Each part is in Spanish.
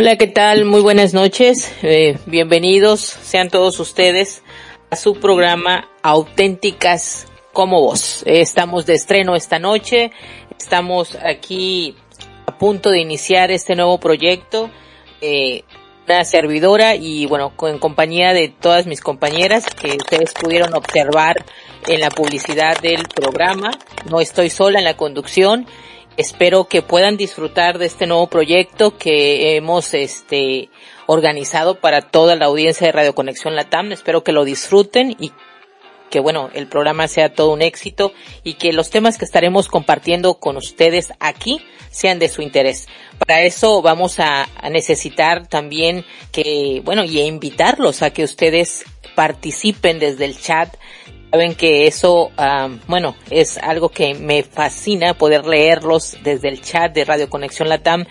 Hola, ¿qué tal? Muy buenas noches. Eh, bienvenidos sean todos ustedes a su programa Auténticas como vos. Eh, estamos de estreno esta noche. Estamos aquí a punto de iniciar este nuevo proyecto. Eh, una servidora y bueno, en compañía de todas mis compañeras que ustedes pudieron observar en la publicidad del programa. No estoy sola en la conducción espero que puedan disfrutar de este nuevo proyecto que hemos este organizado para toda la audiencia de Radio Conexión Latam. Espero que lo disfruten y que bueno, el programa sea todo un éxito y que los temas que estaremos compartiendo con ustedes aquí sean de su interés. Para eso vamos a, a necesitar también que, bueno, y invitarlos a que ustedes participen desde el chat Saben que eso, bueno, es algo que me fascina poder leerlos desde el chat de Radio Conexión Latam,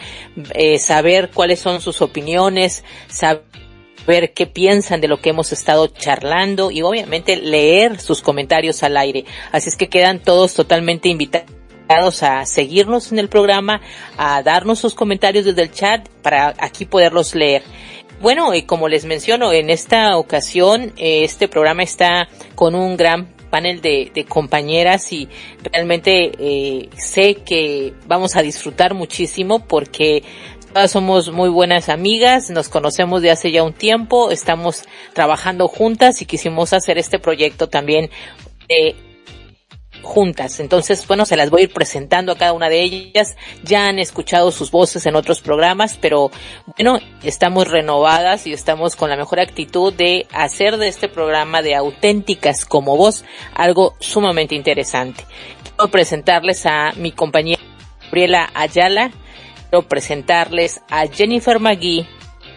eh, saber cuáles son sus opiniones, saber qué piensan de lo que hemos estado charlando y obviamente leer sus comentarios al aire. Así es que quedan todos totalmente invitados a seguirnos en el programa, a darnos sus comentarios desde el chat para aquí poderlos leer. Bueno, y como les menciono, en esta ocasión eh, este programa está con un gran panel de, compañeras y realmente eh, sé que vamos a disfrutar muchísimo porque todas somos muy buenas amigas, nos conocemos de hace ya un tiempo, estamos trabajando juntas y quisimos hacer este proyecto también de juntas. Entonces, bueno, se las voy a ir presentando a cada una de ellas. Ya han escuchado sus voces en otros programas, pero bueno, estamos renovadas y estamos con la mejor actitud de hacer de este programa de auténticas como vos algo sumamente interesante. Quiero presentarles a mi compañera Gabriela Ayala, quiero presentarles a Jennifer Magui,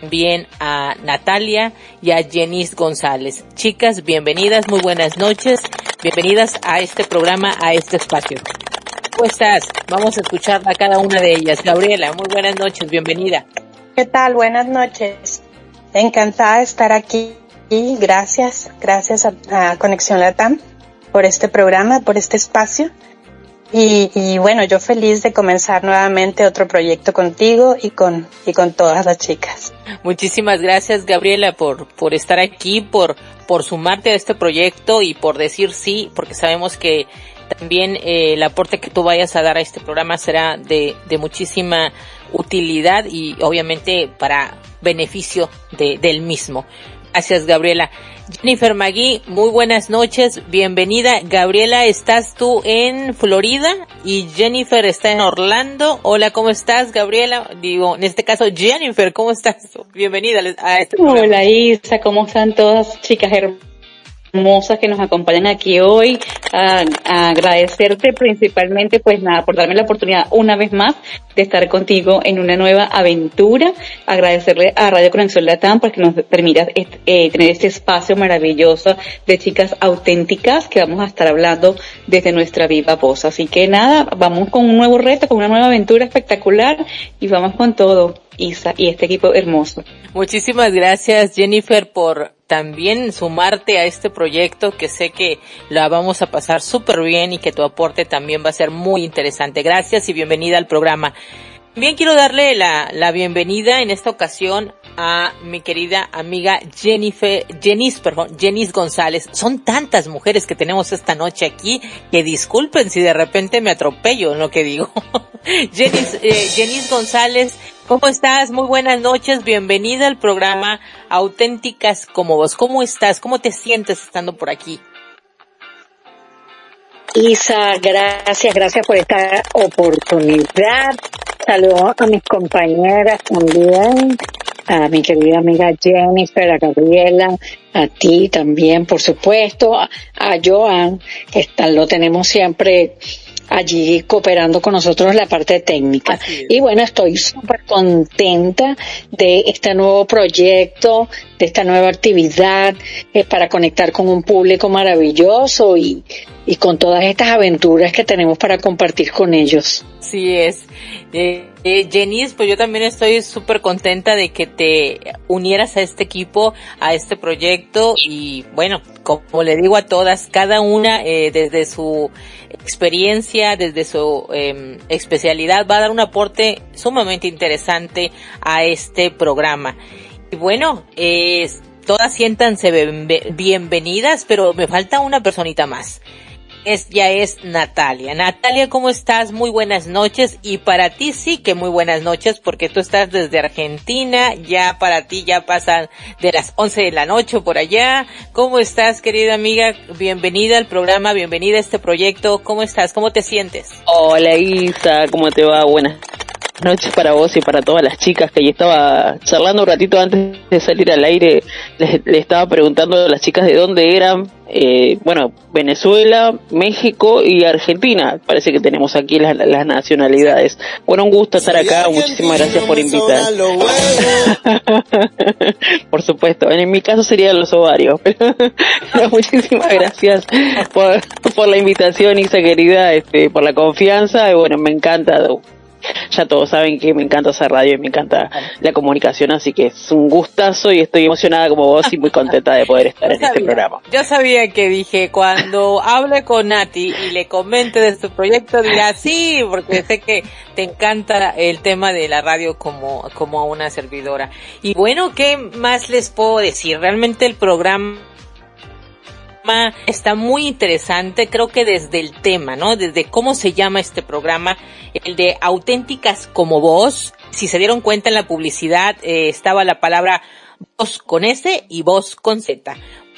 bien a Natalia y a Jenis González. Chicas, bienvenidas, muy buenas noches, bienvenidas a este programa, a este espacio. ¿Cómo estás? Vamos a escuchar a cada una de ellas. Gabriela, muy buenas noches, bienvenida. ¿Qué tal? Buenas noches. Encantada de estar aquí y gracias, gracias a, a Conexión Latam por este programa, por este espacio y, bueno, yo feliz de comenzar nuevamente otro proyecto contigo y con, y con todas las chicas. Muchísimas gracias, Gabriela, por, por estar aquí, por, por sumarte a este proyecto y por decir sí, porque sabemos que también eh, el aporte que tú vayas a dar a este programa será de, de muchísima utilidad y obviamente para beneficio de, del mismo. Gracias, Gabriela. Jennifer Magui, muy buenas noches, bienvenida. Gabriela, ¿estás tú en Florida? Y Jennifer está en Orlando. Hola, ¿cómo estás, Gabriela? Digo, en este caso, Jennifer, ¿cómo estás? Bienvenida a este programa. Hola, Isa, ¿cómo están todas chicas hermosas? Hermosas que nos acompañan aquí hoy, a, agradecerte principalmente, pues nada, por darme la oportunidad una vez más de estar contigo en una nueva aventura, agradecerle a Radio Conexión Latam porque nos permita eh, tener este espacio maravilloso de chicas auténticas que vamos a estar hablando desde nuestra viva voz. Así que nada, vamos con un nuevo reto, con una nueva aventura espectacular y vamos con todo. Isa y este equipo hermoso. Muchísimas gracias Jennifer por también sumarte a este proyecto que sé que la vamos a pasar súper bien y que tu aporte también va a ser muy interesante. Gracias y bienvenida al programa. Bien, quiero darle la, la bienvenida en esta ocasión a mi querida amiga Jennifer, Jenis, perdón, Jenis González. Son tantas mujeres que tenemos esta noche aquí que disculpen si de repente me atropello en lo que digo. Jenis, eh, González ¿Cómo estás? Muy buenas noches. Bienvenida al programa Auténticas como vos. ¿Cómo estás? ¿Cómo te sientes estando por aquí? Isa, gracias, gracias por esta oportunidad. Saludos a mis compañeras también, a mi querida amiga Jennifer, a Gabriela, a ti también, por supuesto, a, Joan, que está, lo tenemos siempre allí cooperando con nosotros en la parte técnica. Y bueno, estoy súper contenta de este nuevo proyecto, de esta nueva actividad eh, para conectar con un público maravilloso y y con todas estas aventuras que tenemos para compartir con ellos. Sí es. Eh, eh pues yo también estoy súper contenta de que te unieras a este equipo, a este proyecto y bueno, como le digo a todas, cada una eh, desde su experiencia, desde su em, especialidad va a dar un aporte sumamente interesante a este programa. Y bueno, eh, todas siéntanse bienvenidas, pero me falta una personita más es, ya es Natalia. Natalia, ¿cómo estás? Muy buenas noches. Y para ti sí que muy buenas noches porque tú estás desde Argentina. Ya para ti ya pasan de las 11 de la noche por allá. ¿Cómo estás, querida amiga? Bienvenida al programa, bienvenida a este proyecto. ¿Cómo estás? ¿Cómo te sientes? Hola Isa, ¿cómo te va? Buenas noches para vos y para todas las chicas que yo estaba charlando un ratito antes de salir al aire. Le, estaba preguntando a las chicas de dónde eran. Eh, bueno, Venezuela, México y Argentina. Parece que tenemos aquí las, nacionalidades. Bueno, un gusto estar acá. Muchísimas gracias por invitar. por supuesto, en mi caso serían los ovarios. muchísimas gracias por, por la invitación, Isa querida, este, por la confianza. Y bueno, me encanta ya todos saben que me encanta hacer radio y me encanta la comunicación, así que es un gustazo y estoy emocionada como vos y muy contenta de poder estar en este programa. Yo sabía que dije, cuando hable con Nati y le comente de su proyecto, dirá sí, porque sé que te encanta el tema de la radio como, como una servidora. Y bueno, ¿qué más les puedo decir? Realmente el programa está muy interesante, creo que desde el tema, ¿no? Desde cómo se llama este programa, el de auténticas como voz. Si se dieron cuenta en la publicidad, eh, estaba la palabra voz con S y voz con Z.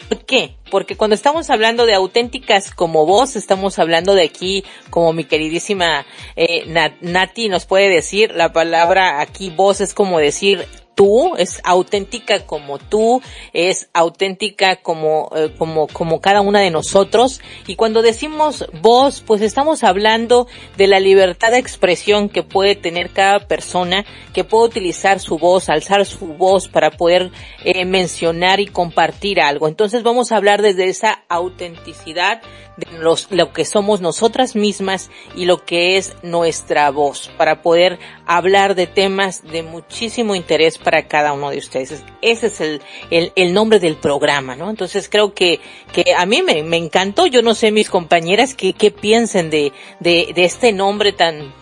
¿Por qué? Porque cuando estamos hablando de auténticas como voz, estamos hablando de aquí, como mi queridísima eh, Nati nos puede decir, la palabra aquí voz es como decir tú, es auténtica como tú, es auténtica como, eh, como, como cada una de nosotros. Y cuando decimos voz, pues estamos hablando de la libertad de expresión que puede tener cada persona, que puede utilizar su voz, alzar su voz para poder eh, mencionar y compartir algo. Entonces vamos a hablar desde esa autenticidad de los, lo que somos nosotras mismas y lo que es nuestra voz para poder hablar de temas de muchísimo interés para cada uno de ustedes. Ese es el, el, el nombre del programa, ¿no? Entonces creo que, que a mí me, me encantó, yo no sé mis compañeras qué, qué piensen de, de, de este nombre tan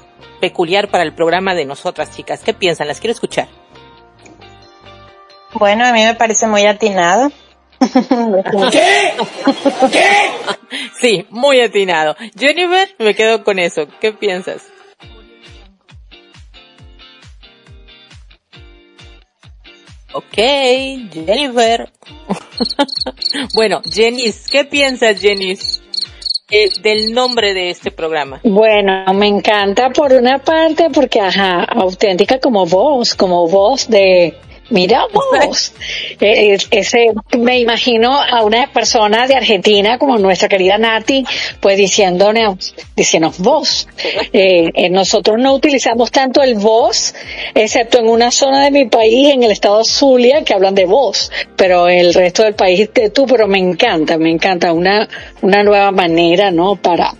peculiar para el programa de nosotras chicas. ¿Qué piensan? Las quiero escuchar. Bueno, a mí me parece muy atinado. ¿Qué? ¿Qué? Sí, muy atinado. Jennifer, me quedo con eso. ¿Qué piensas? Ok, Jennifer. bueno, Jenny, ¿qué piensas, Jenny, eh, del nombre de este programa? Bueno, me encanta por una parte porque, ajá, auténtica como voz, como voz de Mira vos, eh, ese, me imagino a una persona de Argentina como nuestra querida Nati, pues diciéndonos, diciéndonos vos. Eh, eh, nosotros no utilizamos tanto el vos, excepto en una zona de mi país, en el estado Zulia, que hablan de vos, pero el resto del país de tú, pero me encanta, me encanta una, una nueva manera, ¿no? Para,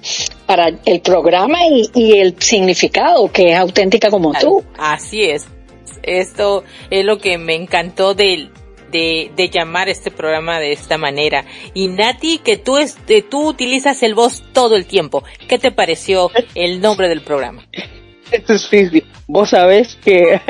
para el programa y, y el significado, que es auténtica como tú. Así es. Esto es lo que me encantó de, de, llamar este programa de esta manera. Y Nati, que tú, este, tú utilizas el voz todo el tiempo. ¿Qué te pareció el nombre del programa? Esto es físico. Vos sabés que,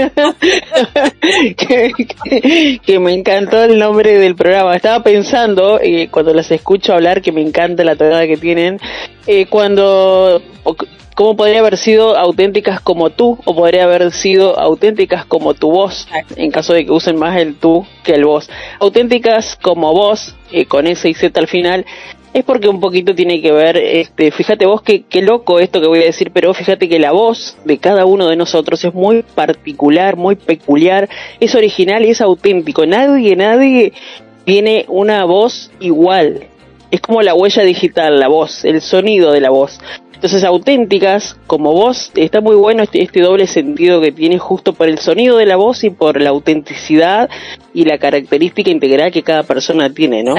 que, me encantó el nombre del programa. Estaba pensando, eh, cuando las escucho hablar, que me encanta la tonada que tienen, eh, cuando cómo podría haber sido auténticas como tú o podría haber sido auténticas como tu voz, en caso de que usen más el tú que el vos. Auténticas como vos, eh, con S y Z al final, es porque un poquito tiene que ver, este, fíjate vos que qué loco esto que voy a decir, pero fíjate que la voz de cada uno de nosotros es muy particular, muy peculiar, es original y es auténtico. Nadie, nadie tiene una voz igual. Es como la huella digital, la voz, el sonido de la voz. Entonces, auténticas, como voz, está muy bueno este, este, doble sentido que tiene justo por el sonido de la voz y por la autenticidad y la característica integral que cada persona tiene, ¿no?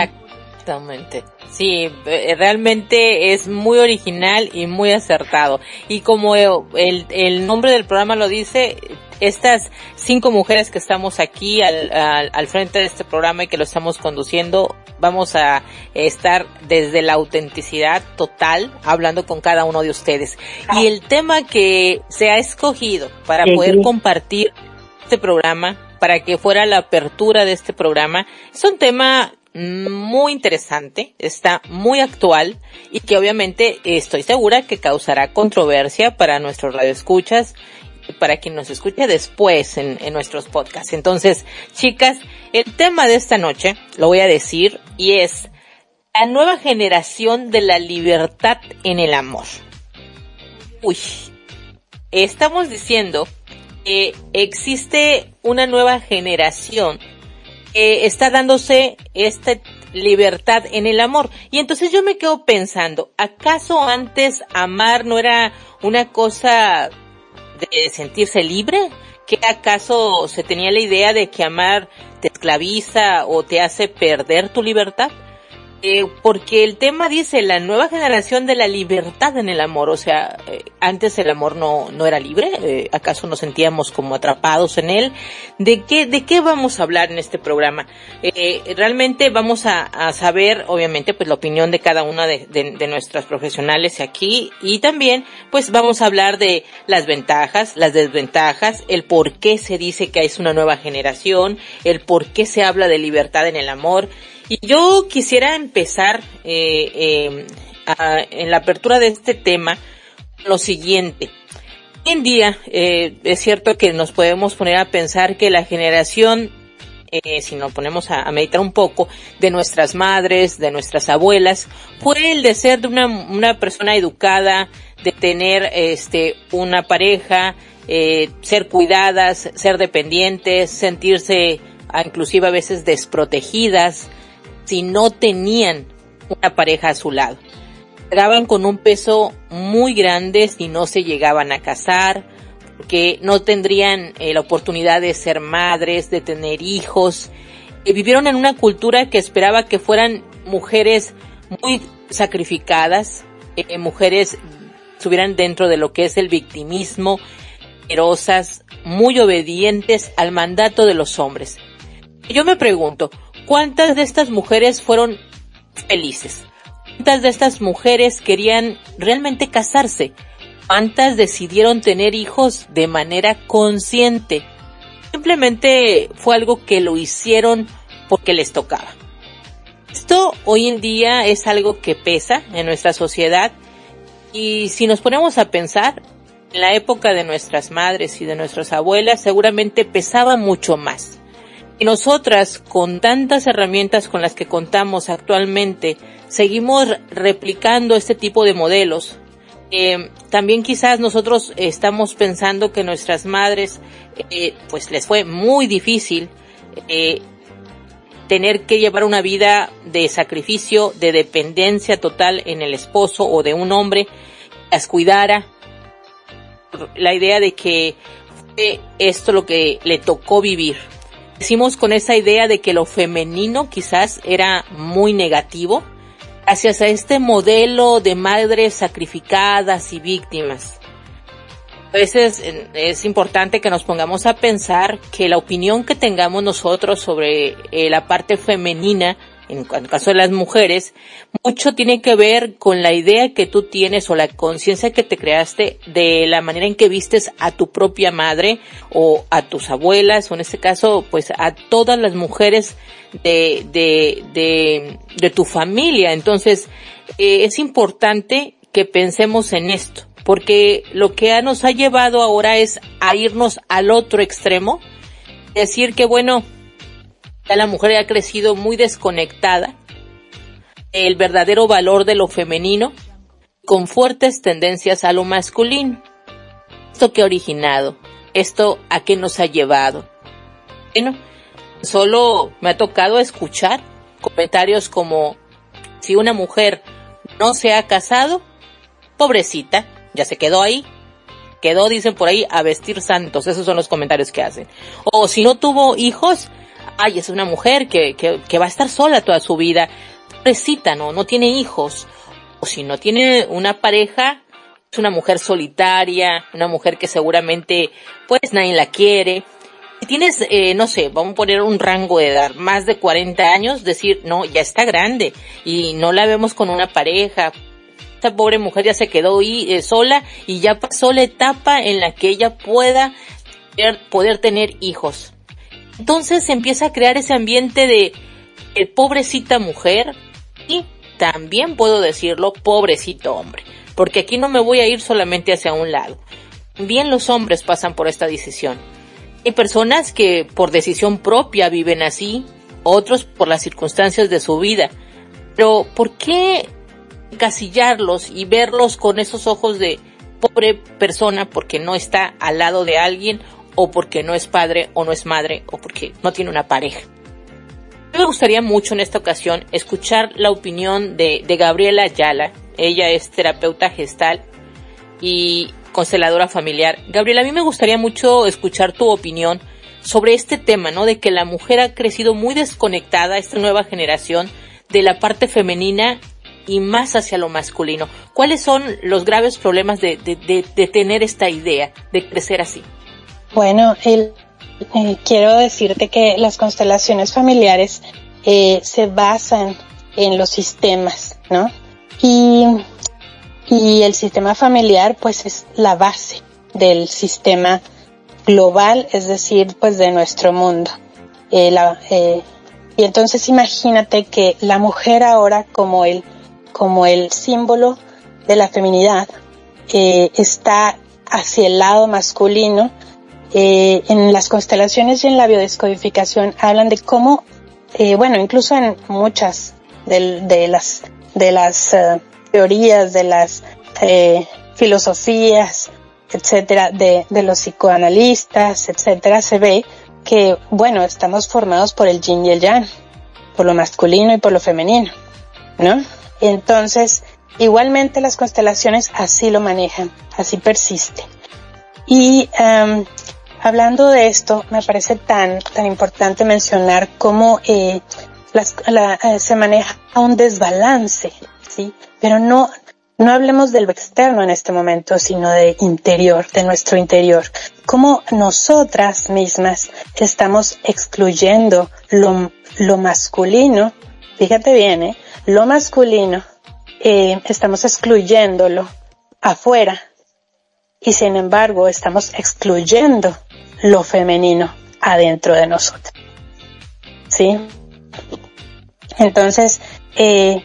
Exactamente. Sí, eh, realmente es muy original y muy acertado. Y como el, el nombre del programa lo dice, estas cinco mujeres que estamos aquí al, al, frente de este programa y que lo estamos conduciendo, vamos a estar desde la autenticidad total hablando con cada uno de ustedes. Y el tema que se ha escogido para poder compartir este programa, para que fuera la apertura de este programa, es un tema muy interesante, está muy actual y que obviamente estoy segura que causará controversia para nuestros radioescuchas para quien nos escuche después en, nuestros podcasts. Entonces, chicas, el tema de esta noche lo voy a decir y es la nueva generación de la libertad en el amor. Uy, estamos diciendo que existe una nueva generación que está dándose esta libertad en el amor. Y entonces yo me quedo pensando, ¿acaso antes amar no era una cosa de sentirse libre? ¿Qué acaso se tenía la idea de que amar te esclaviza o te hace perder tu libertad? Eh, porque el tema dice la nueva generación de la libertad en el amor, o sea, eh, antes el amor no, no era libre, eh, acaso nos sentíamos como atrapados en él. ¿De qué, de qué vamos a hablar en este programa? realmente vamos a, saber, obviamente, pues la opinión de cada una de, de, nuestras profesionales aquí y también, pues vamos a hablar de las ventajas, las desventajas, el por qué se dice que es una nueva generación, el por qué se habla de libertad en el amor y yo quisiera empezar eh, eh, en la apertura de este tema lo siguiente. Hoy en día eh, es cierto que nos podemos poner a pensar que la generación, eh, si nos ponemos a, meditar un poco, de nuestras madres, de nuestras abuelas, fue el de ser de una, una persona educada, de tener este una pareja, eh, ser cuidadas, ser dependientes, sentirse inclusive a veces desprotegidas, si no tenían una pareja a su lado. Quedaban con un peso muy grande si no se llegaban a casar, porque no tendrían eh, la oportunidad de ser madres, de tener hijos. Vivieron en una cultura que esperaba que fueran mujeres muy sacrificadas, eh, mujeres estuvieran dentro de lo que es el victimismo, generosas, muy obedientes al mandato de los hombres. yo me pregunto, ¿Cuántas de estas mujeres fueron felices? ¿Cuántas de estas mujeres querían realmente casarse? ¿Cuántas decidieron tener hijos de manera consciente? Simplemente fue algo que lo hicieron porque les tocaba. Esto hoy en día es algo que pesa en nuestra sociedad y si nos ponemos a pensar, en la época de nuestras madres y de nuestras abuelas seguramente pesaba mucho más. Nosotras, con tantas herramientas con las que contamos actualmente, seguimos replicando este tipo de modelos. Eh, también quizás nosotros estamos pensando que nuestras madres, eh, pues les fue muy difícil eh, tener que llevar una vida de sacrificio, de dependencia total en el esposo o de un hombre las cuidara. La idea de que fue esto lo que le tocó vivir decimos con esa idea de que lo femenino quizás era muy negativo, gracias a este modelo de madres sacrificadas y víctimas. A veces es importante que nos pongamos a pensar que la opinión que tengamos nosotros sobre eh, la parte femenina en el caso de las mujeres, mucho tiene que ver con la idea que tú tienes o la conciencia que te creaste de la manera en que vistes a tu propia madre o a tus abuelas o en este caso pues a todas las mujeres de, de, de, de tu familia. Entonces eh, es importante que pensemos en esto porque lo que nos ha llevado ahora es a irnos al otro extremo, decir que bueno, la mujer ha crecido muy desconectada el verdadero valor de lo femenino, con fuertes tendencias a lo masculino. ¿Esto qué ha originado? ¿Esto a qué nos ha llevado? Bueno, solo me ha tocado escuchar comentarios como si una mujer no se ha casado, pobrecita, ya se quedó ahí, quedó, dicen por ahí, a vestir santos, esos son los comentarios que hacen. O si no tuvo hijos, ay, es una mujer que, que, va a estar sola toda su vida. pobrecita, ¿no? No tiene hijos. O si no tiene una pareja, es una mujer solitaria, una mujer que seguramente, pues nadie la quiere. Si tienes, eh, no sé, vamos a poner un rango de edad, más de 40 años, decir, no, ya está grande y no la vemos con una pareja. Esta pobre mujer ya se quedó eh, sola y ya pasó la etapa en la que ella pueda poder tener hijos. Entonces se empieza a crear ese ambiente de el pobrecita mujer y también puedo decirlo pobrecito hombre, porque aquí no me voy a ir solamente hacia un lado. Bien los hombres pasan por esta decisión. Hay personas que por decisión propia viven así, otros por las circunstancias de su vida. Pero ¿por qué casillarlos y verlos con esos ojos de pobre persona porque no está al lado de alguien o porque no es padre o no es madre o porque no tiene una pareja. Me gustaría mucho en esta ocasión escuchar la opinión de, Gabriela Ayala. Ella es terapeuta gestal y consteladora familiar. Gabriela, a mí me gustaría mucho escuchar tu opinión sobre este tema, ¿no? De que la mujer ha crecido muy desconectada, esta nueva generación, de la parte femenina y más hacia lo masculino. ¿Cuáles son los graves problemas de, de tener esta idea, de crecer así? Bueno, el, eh, quiero decirte que las constelaciones familiares eh, se basan en los sistemas, ¿no? Y, y el sistema familiar pues es la base del sistema global, es decir, pues de nuestro mundo. Eh, eh, y entonces imagínate que la mujer ahora como el, como el símbolo de la feminidad está hacia el lado masculino eh, en las constelaciones y en la biodescodificación hablan de cómo, eh, bueno, incluso en muchas de, las, de las eh, teorías, de las eh, filosofías, etcétera, de, de los psicoanalistas, etcétera, se ve que, bueno, estamos formados por el yin y el yang, por lo masculino y por lo femenino, ¿no? Entonces, igualmente las constelaciones así lo manejan, así persiste. Y um, Hablando de esto, me parece tan, tan importante mencionar cómo eh, eh, se maneja un desbalance, ¿sí? Pero no, no hablemos de lo externo en este momento, sino de interior, de nuestro interior. Cómo nosotras mismas estamos excluyendo lo, lo masculino, fíjate bien, ¿eh? Lo masculino, eh, estamos excluyéndolo afuera y sin embargo estamos excluyendo lo femenino adentro de nosotros. ¿Sí? Entonces, eh,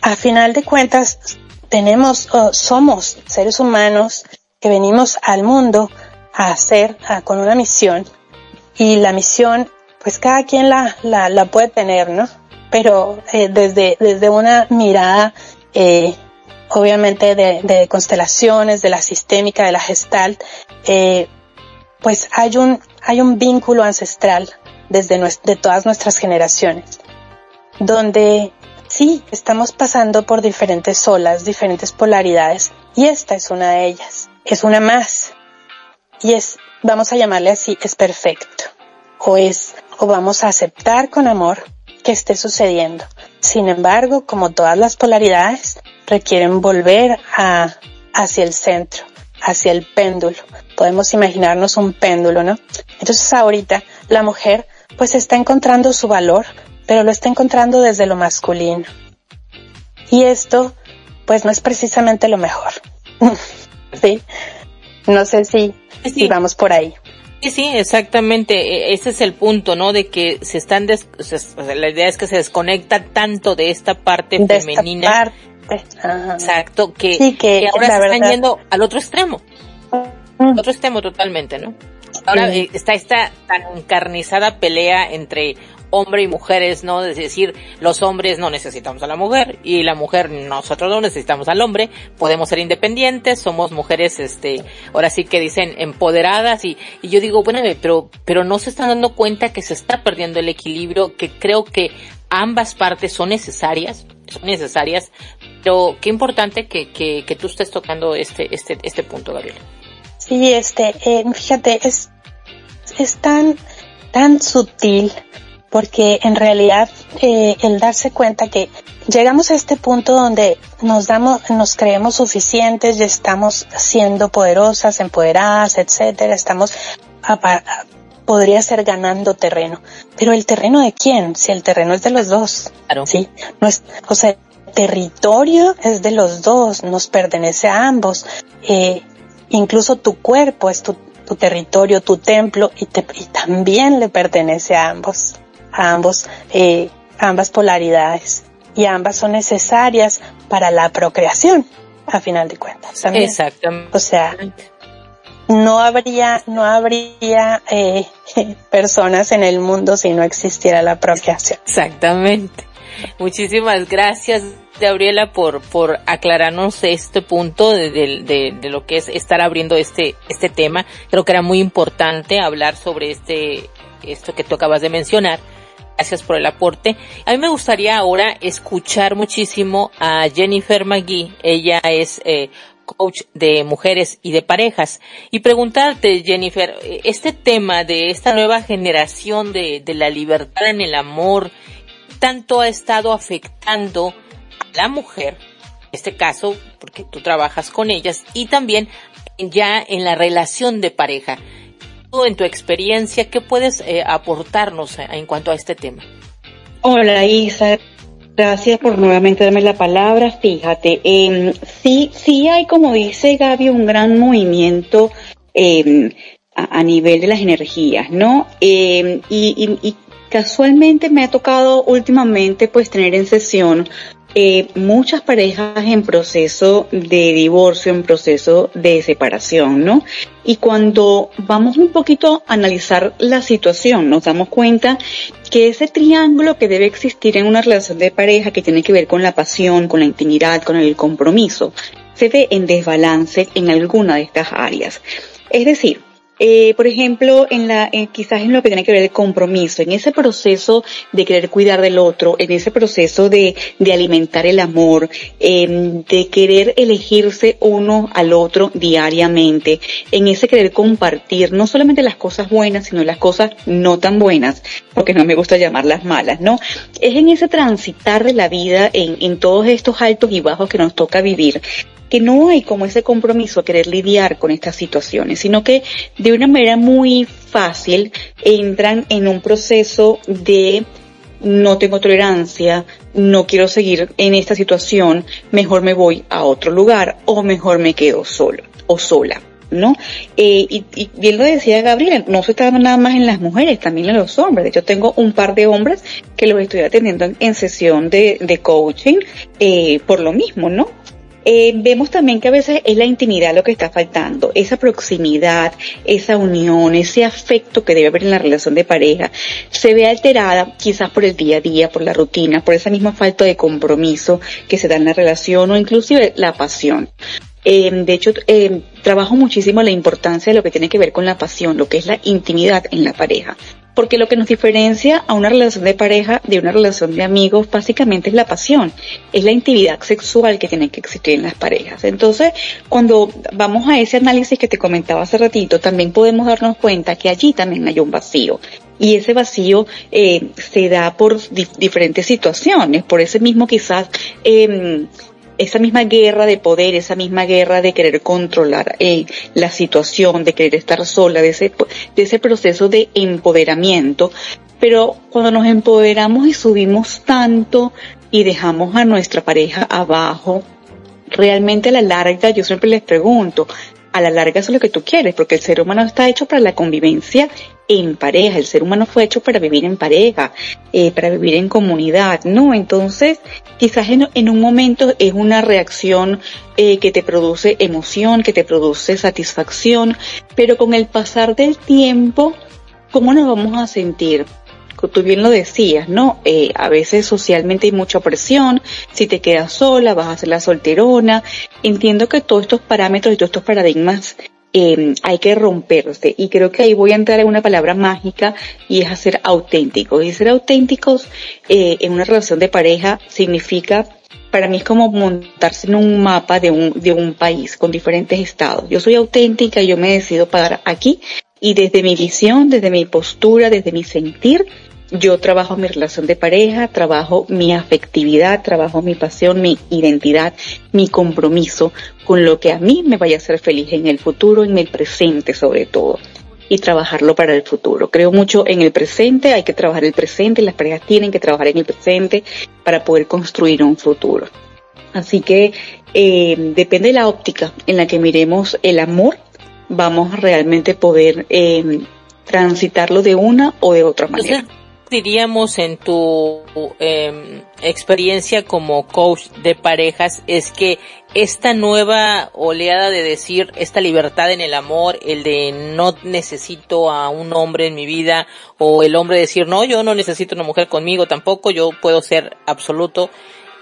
a final de cuentas, tenemos, somos seres humanos que venimos al mundo a hacer con una misión y la misión, pues cada quien la, la, la puede tener, ¿no? Pero eh, desde, desde una mirada, eh, obviamente de, de, constelaciones, de la sistémica, de la gestalt, eh, pues hay un, hay un vínculo ancestral desde de todas nuestras generaciones, donde sí, estamos pasando por diferentes olas, diferentes polaridades, y esta es una de ellas, es una más, y es, vamos a llamarle así, es perfecto, o es, o vamos a aceptar con amor que esté sucediendo. Sin embargo, como todas las polaridades, requieren volver a, hacia el centro, hacia el péndulo. Podemos imaginarnos un péndulo, ¿no? Entonces ahorita la mujer pues está encontrando su valor, pero lo está encontrando desde lo masculino. Y esto pues no es precisamente lo mejor. sí. No sé si, si vamos por ahí. Sí, sí, exactamente. E, ese es el punto, ¿no? De que se están, la idea es que se desconecta tanto de esta parte femenina. Exacto, que, que, ahora se están yendo al otro extremo. Al otro extremo totalmente, ¿no? Ahora eh, está esta tan encarnizada pelea entre hombre y mujeres, ¿no? Es decir, los hombres no necesitamos a la mujer y la mujer nosotros no necesitamos al hombre, podemos ser independientes, somos mujeres, este, ahora sí que dicen empoderadas y, y yo digo, bueno, pero, pero no se están dando cuenta que se está perdiendo el equilibrio, que creo que ambas partes son necesarias, son necesarias, pero qué importante que, que, que tú estés tocando este, este, este punto, Gabriel. Sí, este, eh, fíjate, es, es tan, tan sutil porque en realidad eh, el darse cuenta que llegamos a este punto donde nos damos, nos creemos suficientes y estamos siendo poderosas, empoderadas, etcétera, estamos podría ser ganando terreno, pero el terreno de quién? Si el terreno es de los dos, claro. sí, no es, o sea, el territorio es de los dos, nos pertenece a ambos, eh, incluso tu cuerpo es tu, tu territorio, tu templo y, te, y también le pertenece a ambos a ambos, eh, ambas polaridades y ambas son necesarias para la procreación, a final de cuentas. También. Exactamente. O sea, no habría, no habría eh, personas en el mundo si no existiera la procreación. Exactamente. Muchísimas gracias, Gabriela, por, por aclararnos este punto de, lo que es estar abriendo este, este tema. Creo que era muy importante hablar sobre este, esto que tú acabas de mencionar Gracias por el aporte. A mí me gustaría ahora escuchar muchísimo a Jennifer McGee. Ella es eh, coach de mujeres y de parejas. Y preguntarte, Jennifer, este tema de esta nueva generación de la libertad en el amor, tanto ha estado afectando a la mujer, en este caso, porque tú trabajas con ellas, y también ya en la relación de pareja en tu experiencia, ¿qué puedes eh, aportarnos en cuanto a este tema? Hola Isa, gracias por nuevamente darme la palabra. Fíjate, eh, sí, sí hay, como dice Gaby, un gran movimiento em, a, nivel de las energías, ¿no? Em, y, casualmente me ha tocado últimamente pues tener en sesión eh, muchas parejas en proceso de divorcio, en proceso de separación, ¿no? Y cuando vamos un poquito a analizar la situación, nos damos cuenta que ese triángulo que debe existir en una relación de pareja que tiene que ver con la pasión, con la intimidad, con el compromiso, se ve en desbalance en alguna de estas áreas. Es decir, eh, por ejemplo, en la, quizás en lo que tiene que ver el compromiso, en ese proceso de querer cuidar del otro, en ese proceso de, de alimentar el amor, eh, de querer elegirse uno al otro diariamente, en ese querer compartir no solamente las cosas buenas, sino las cosas no tan buenas, porque no me gusta llamarlas malas, ¿no? Es en ese transitar de la vida, en todos estos altos y bajos que nos toca vivir, que no hay como ese compromiso a querer lidiar con estas situaciones, sino que de una manera muy fácil entran en un proceso de no tengo tolerancia, no quiero seguir en esta situación, mejor me voy a otro lugar o mejor me quedo solo o sola. ¿no? Eh, y, y, bien lo decía Gabriela, no se está nada más en las mujeres, también en los hombres. De hecho, tengo un par de hombres que los estoy atendiendo en, sesión de, de coaching eh, por lo mismo, ¿no? Eh, vemos también que a veces es la intimidad lo que está faltando, esa proximidad, esa unión, ese afecto que debe haber en la relación de pareja, se ve alterada quizás por el día a día, por la rutina, por esa misma falta de compromiso que se da en la relación o inclusive la pasión. Eh, de hecho, eh, trabajo muchísimo la importancia de lo que tiene que ver con la pasión, lo que es la intimidad en la pareja porque lo que nos diferencia a una relación de pareja de una relación de amigos básicamente es la pasión, es la intimidad sexual que tiene que existir en las parejas. Entonces, cuando vamos a ese análisis que te comentaba hace ratito, también podemos darnos cuenta que allí también hay un vacío. Y ese vacío eh, se da por diferentes situaciones, por ese mismo quizás eh, esa misma guerra de poder, esa misma guerra de querer controlar eh, la situación, de querer estar sola, de ese, de ese proceso de empoderamiento. Pero cuando nos empoderamos y subimos tanto y dejamos a nuestra pareja abajo, realmente a la larga, yo siempre les pregunto, a la larga eso es lo que tú quieres, porque el ser humano está hecho para la convivencia en pareja, el ser humano fue hecho para vivir en pareja, eh, para vivir en comunidad, ¿no? Entonces, quizás en, un momento es una reacción eh, que te produce emoción, que te produce satisfacción, pero con el pasar del tiempo, ¿cómo nos vamos a sentir? tú bien lo decías, ¿no? Eh, a veces socialmente hay mucha presión, si te quedas sola, vas a ser la solterona. Entiendo que todos estos parámetros y todos estos paradigmas eh, hay que romperse. Y creo que ahí voy a entrar en una palabra mágica y es hacer auténticos. Y ser auténticos eh, en una relación de pareja significa para mí es como montarse en un mapa de un, de un país con diferentes estados. Yo soy auténtica, yo me decido parar aquí y desde mi visión, desde mi postura, desde mi sentir, yo trabajo mi relación de pareja, trabajo mi afectividad, trabajo mi pasión, mi identidad, mi compromiso con lo que a mí me vaya a hacer feliz en el futuro, en el presente sobre todo y trabajarlo para el futuro. Creo mucho en el presente, hay que trabajar el presente, las parejas tienen que trabajar en el presente para poder construir un futuro. Así que eh, depende de la óptica en la que miremos el amor, vamos a realmente poder eh, transitarlo de una o de otra manera diríamos en tu em, experiencia como coach de parejas es que esta nueva oleada de decir esta libertad en el amor, el de no necesito a un hombre en mi vida o el hombre decir no, yo no necesito una mujer conmigo tampoco, yo puedo ser absoluto,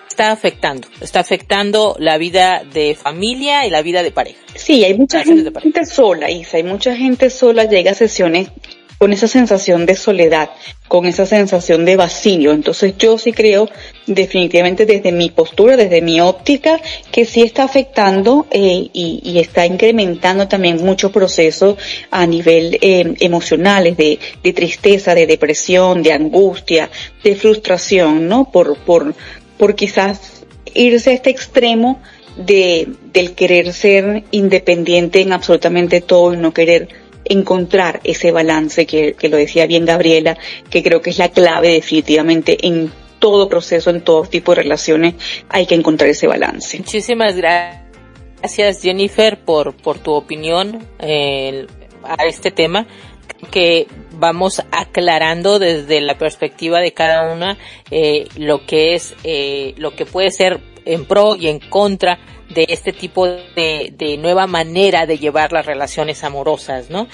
está afectando, está afectando la vida de familia y la vida de pareja. Sí, hay mucha gente, gente sola, Isa, hay mucha gente sola, llega a sesiones con esa sensación de soledad, con esa sensación de vacío. Entonces yo sí creo definitivamente desde mi postura, desde mi óptica, que sí está afectando eh, y, está incrementando también muchos procesos a nivel eh, emocionales, de, de, tristeza, de depresión, de angustia, de frustración, ¿no? Por, por, por quizás irse a este extremo de, del querer ser independiente en absolutamente todo y no querer encontrar ese balance que, lo decía bien Gabriela, que creo que es la clave definitivamente en todo proceso, en todo tipo de relaciones, hay que encontrar ese balance. Muchísimas gracias Jennifer por, por tu opinión eh, a este tema que vamos aclarando desde la perspectiva de cada una eh, lo que es eh, lo que puede ser en pro y en contra de este tipo de, de nueva manera de llevar las relaciones amorosas, ¿no?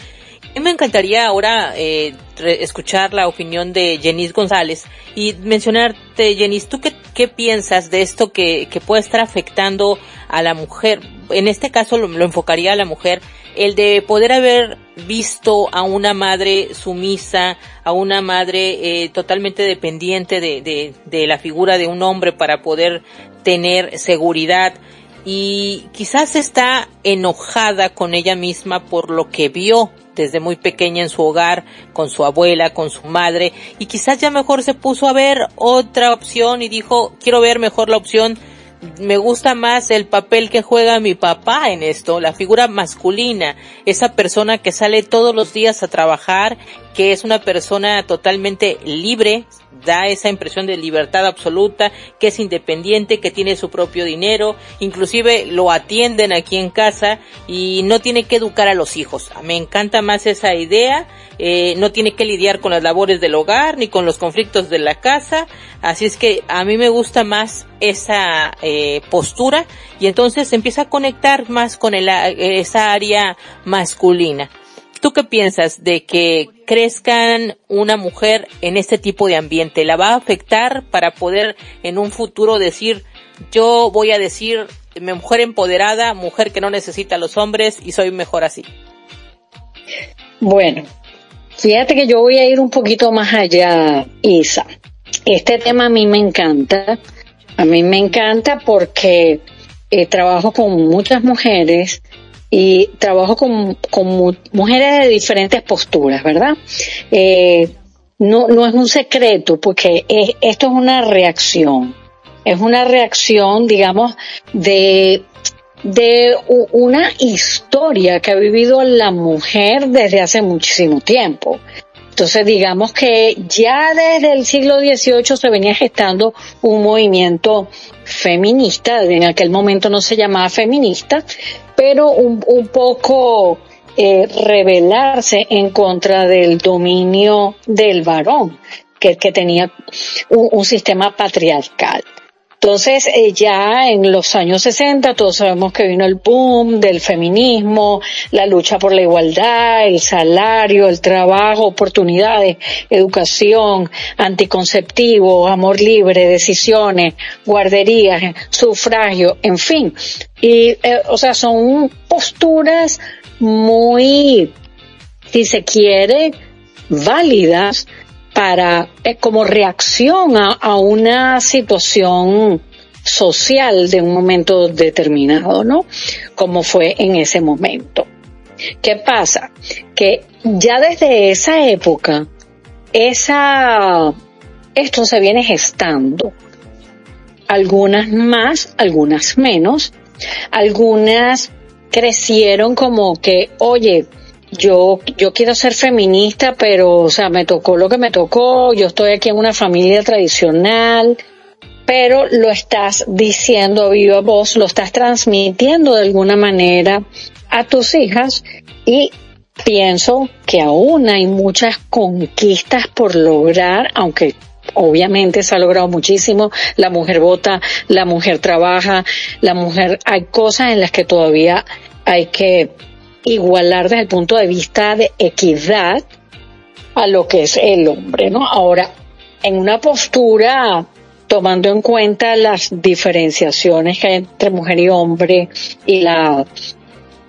Me encantaría ahora eh, escuchar la opinión de Jenis González y mencionarte, Jenis, ¿tú qué, qué piensas de esto que, que, puede estar afectando a la mujer? En este caso lo, enfocaría a la mujer, el de poder haber visto a una madre sumisa, a una madre eh, totalmente dependiente de, de, de la figura de un hombre para poder tener seguridad y quizás está enojada con ella misma por lo que vio desde muy pequeña en su hogar, con su abuela, con su madre, y quizás ya mejor se puso a ver otra opción y dijo, quiero ver mejor la opción. Me gusta más el papel que juega mi papá en esto, la figura masculina, esa persona que sale todos los días a trabajar, que es una persona totalmente libre, da esa impresión de libertad absoluta, que es independiente, que tiene su propio dinero, inclusive lo atienden aquí en casa y no tiene que educar a los hijos. Me encanta más esa idea, eh, no tiene que lidiar con las labores del hogar ni con los conflictos de la casa, así es que a mí me gusta más esa eh, postura y entonces empieza a conectar más con esa área masculina. ¿Tú qué piensas de que crezcan una mujer en este tipo de ambiente? ¿La va a afectar para poder en un futuro decir, yo voy a decir, mujer empoderada, mujer que no necesita a los hombres y soy mejor así? Bueno, fíjate que yo voy a ir un poquito más allá, Isa. Este tema a mí me encanta. A mí me encanta porque eh, trabajo con muchas mujeres y trabajo con, mujeres de diferentes posturas, ¿verdad? Eh, no, no es un secreto porque esto es una reacción, es una reacción, digamos, de, de una historia que ha vivido la mujer desde hace muchísimo tiempo. Entonces, digamos que ya desde el siglo XVIII se venía gestando un movimiento feminista, en aquel momento no se llamaba feminista, pero un, un poco eh, rebelarse en contra del dominio del varón, que, tenía un sistema patriarcal. Entonces, eh, ya en los años 60, todos sabemos que vino el boom del feminismo, la lucha por la igualdad, el salario, el trabajo, oportunidades, educación, anticonceptivo, amor libre, decisiones, guarderías, sufragio, en fin. Y, eh, o sea, son posturas muy, si se quiere, válidas para eh, como reacción a, una situación social de un momento determinado, ¿no? Como fue en ese momento. ¿Qué pasa? Que ya desde esa época esa, esto se viene gestando. Algunas más, algunas menos. Algunas crecieron como que, oye, yo, yo quiero ser feminista, pero, o sea, me tocó lo que me tocó, yo estoy aquí en una familia tradicional, pero lo estás diciendo a viva voz, lo estás transmitiendo de alguna manera a tus hijas y pienso que aún hay muchas conquistas por lograr, aunque obviamente se ha logrado muchísimo, la mujer vota, la mujer trabaja, la mujer, hay cosas en las que todavía hay que igualar desde el punto de vista de equidad a lo que es el hombre, ¿no? Ahora, en una postura tomando en cuenta las diferenciaciones que hay entre mujer y hombre y la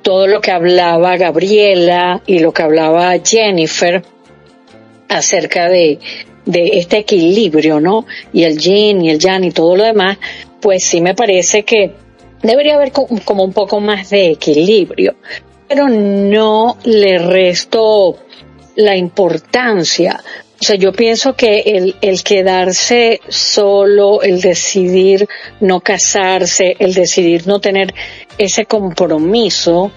todo lo que hablaba Gabriela y lo que hablaba Jennifer acerca de, de este equilibrio, ¿no? Y el yin y el yang y todo lo demás, pues sí me parece que debería haber como un poco más de equilibrio pero no le resto la importancia. O sea, yo pienso que el, el quedarse solo, el decidir no casarse, el decidir no tener ese compromiso,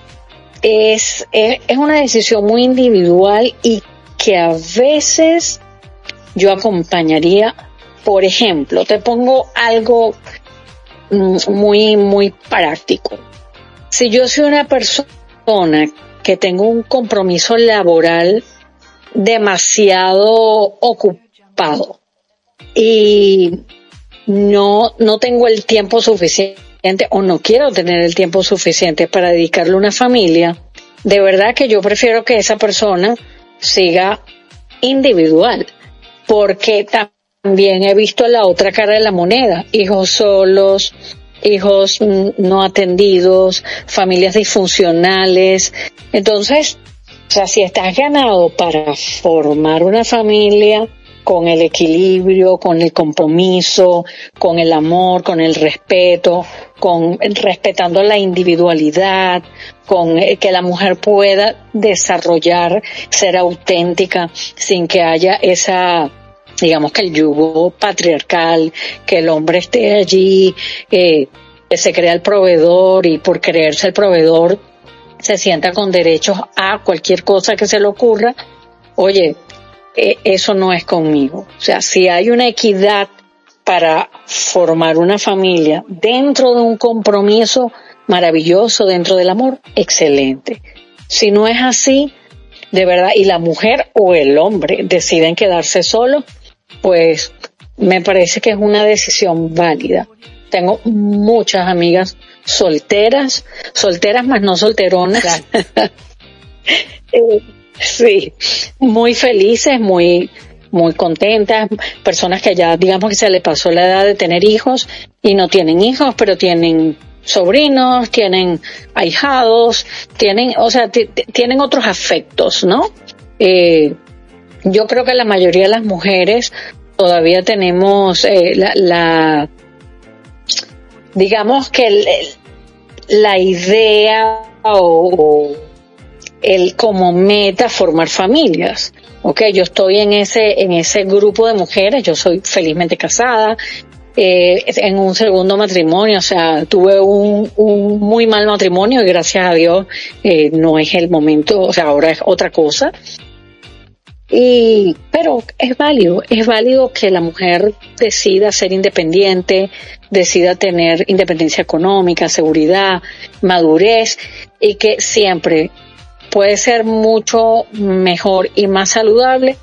es, es, es una decisión muy individual y que a veces yo acompañaría, por ejemplo, te pongo algo mm, muy, muy práctico. Si yo soy una persona que tengo un compromiso laboral demasiado ocupado y no, no tengo el tiempo suficiente o no quiero tener el tiempo suficiente para dedicarle a una familia, de verdad que yo prefiero que esa persona siga individual, porque también he visto la otra cara de la moneda, hijos solos, hijos no atendidos, familias disfuncionales. Entonces, o sea, si estás ganado para formar una familia con el equilibrio, con el compromiso, con el amor, con el respeto, con respetando la individualidad, con eh, que la mujer pueda desarrollar, ser auténtica sin que haya esa digamos que el yugo patriarcal, que el hombre esté allí, eh, que se crea el proveedor y por creerse el proveedor se sienta con derechos a cualquier cosa que se le ocurra, oye, eh, eso no es conmigo. O sea, si hay una equidad para formar una familia dentro de un compromiso maravilloso, dentro del amor, excelente. Si no es así, de verdad, y la mujer o el hombre deciden quedarse solos, pues me parece que es una decisión válida. Tengo muchas amigas solteras, solteras más no solteronas. Eh, sí, muy felices, muy, muy contentas, personas que ya digamos que se les pasó la edad de tener hijos y no tienen hijos, pero tienen sobrinos, tienen ahijados, tienen, o sea, tienen otros afectos, ¿no? Eh, yo creo que la mayoría de las mujeres todavía tenemos eh, la, digamos que la idea o, el como meta formar familias. Ok, yo estoy en ese, en ese grupo de mujeres, yo soy felizmente casada, eh, en un segundo matrimonio, o sea, tuve un, un, muy mal matrimonio y gracias a Dios eh, no es el momento, o sea, ahora es otra cosa. Y, pero es válido, es válido que la mujer decida ser independiente, decida tener independencia económica, seguridad, madurez y que siempre puede ser mucho mejor y más saludable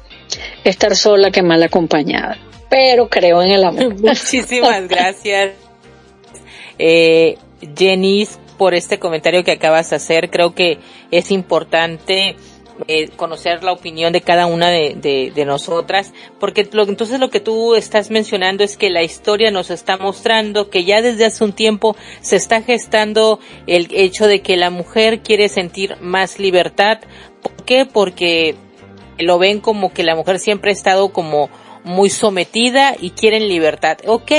estar sola que mal acompañada. Pero creo en el amor. Muchísimas gracias. Eh, Jenny, por este comentario que acabas de hacer. Creo que es importante eh, conocer la opinión de cada una de, de, nosotras, porque lo, entonces lo que tú estás mencionando es que la historia nos está mostrando que ya desde hace un tiempo se está gestando el hecho de que la mujer quiere sentir más libertad. ¿Por qué? Porque lo ven como que la mujer siempre ha estado como muy sometida y quieren libertad. Ok,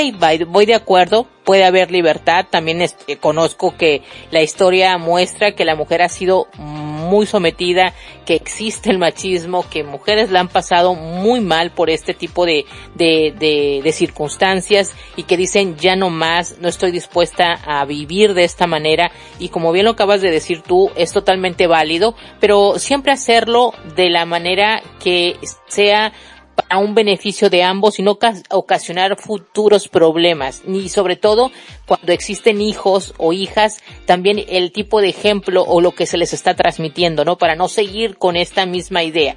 voy de acuerdo, puede haber libertad. También eh, conozco que la historia muestra que la mujer ha sido muy sometida, que existe el machismo, que mujeres la han pasado muy mal por este tipo de, de, de, de circunstancias y que dicen ya no más, no estoy dispuesta a vivir de esta manera y como bien lo acabas de decir tú, es totalmente válido, pero siempre hacerlo de la manera que sea para un beneficio de ambos y no ocasionar futuros problemas. Ni sobre todo cuando existen hijos o hijas, también el tipo de ejemplo o lo que se les está transmitiendo, ¿no? Para no seguir con esta misma idea.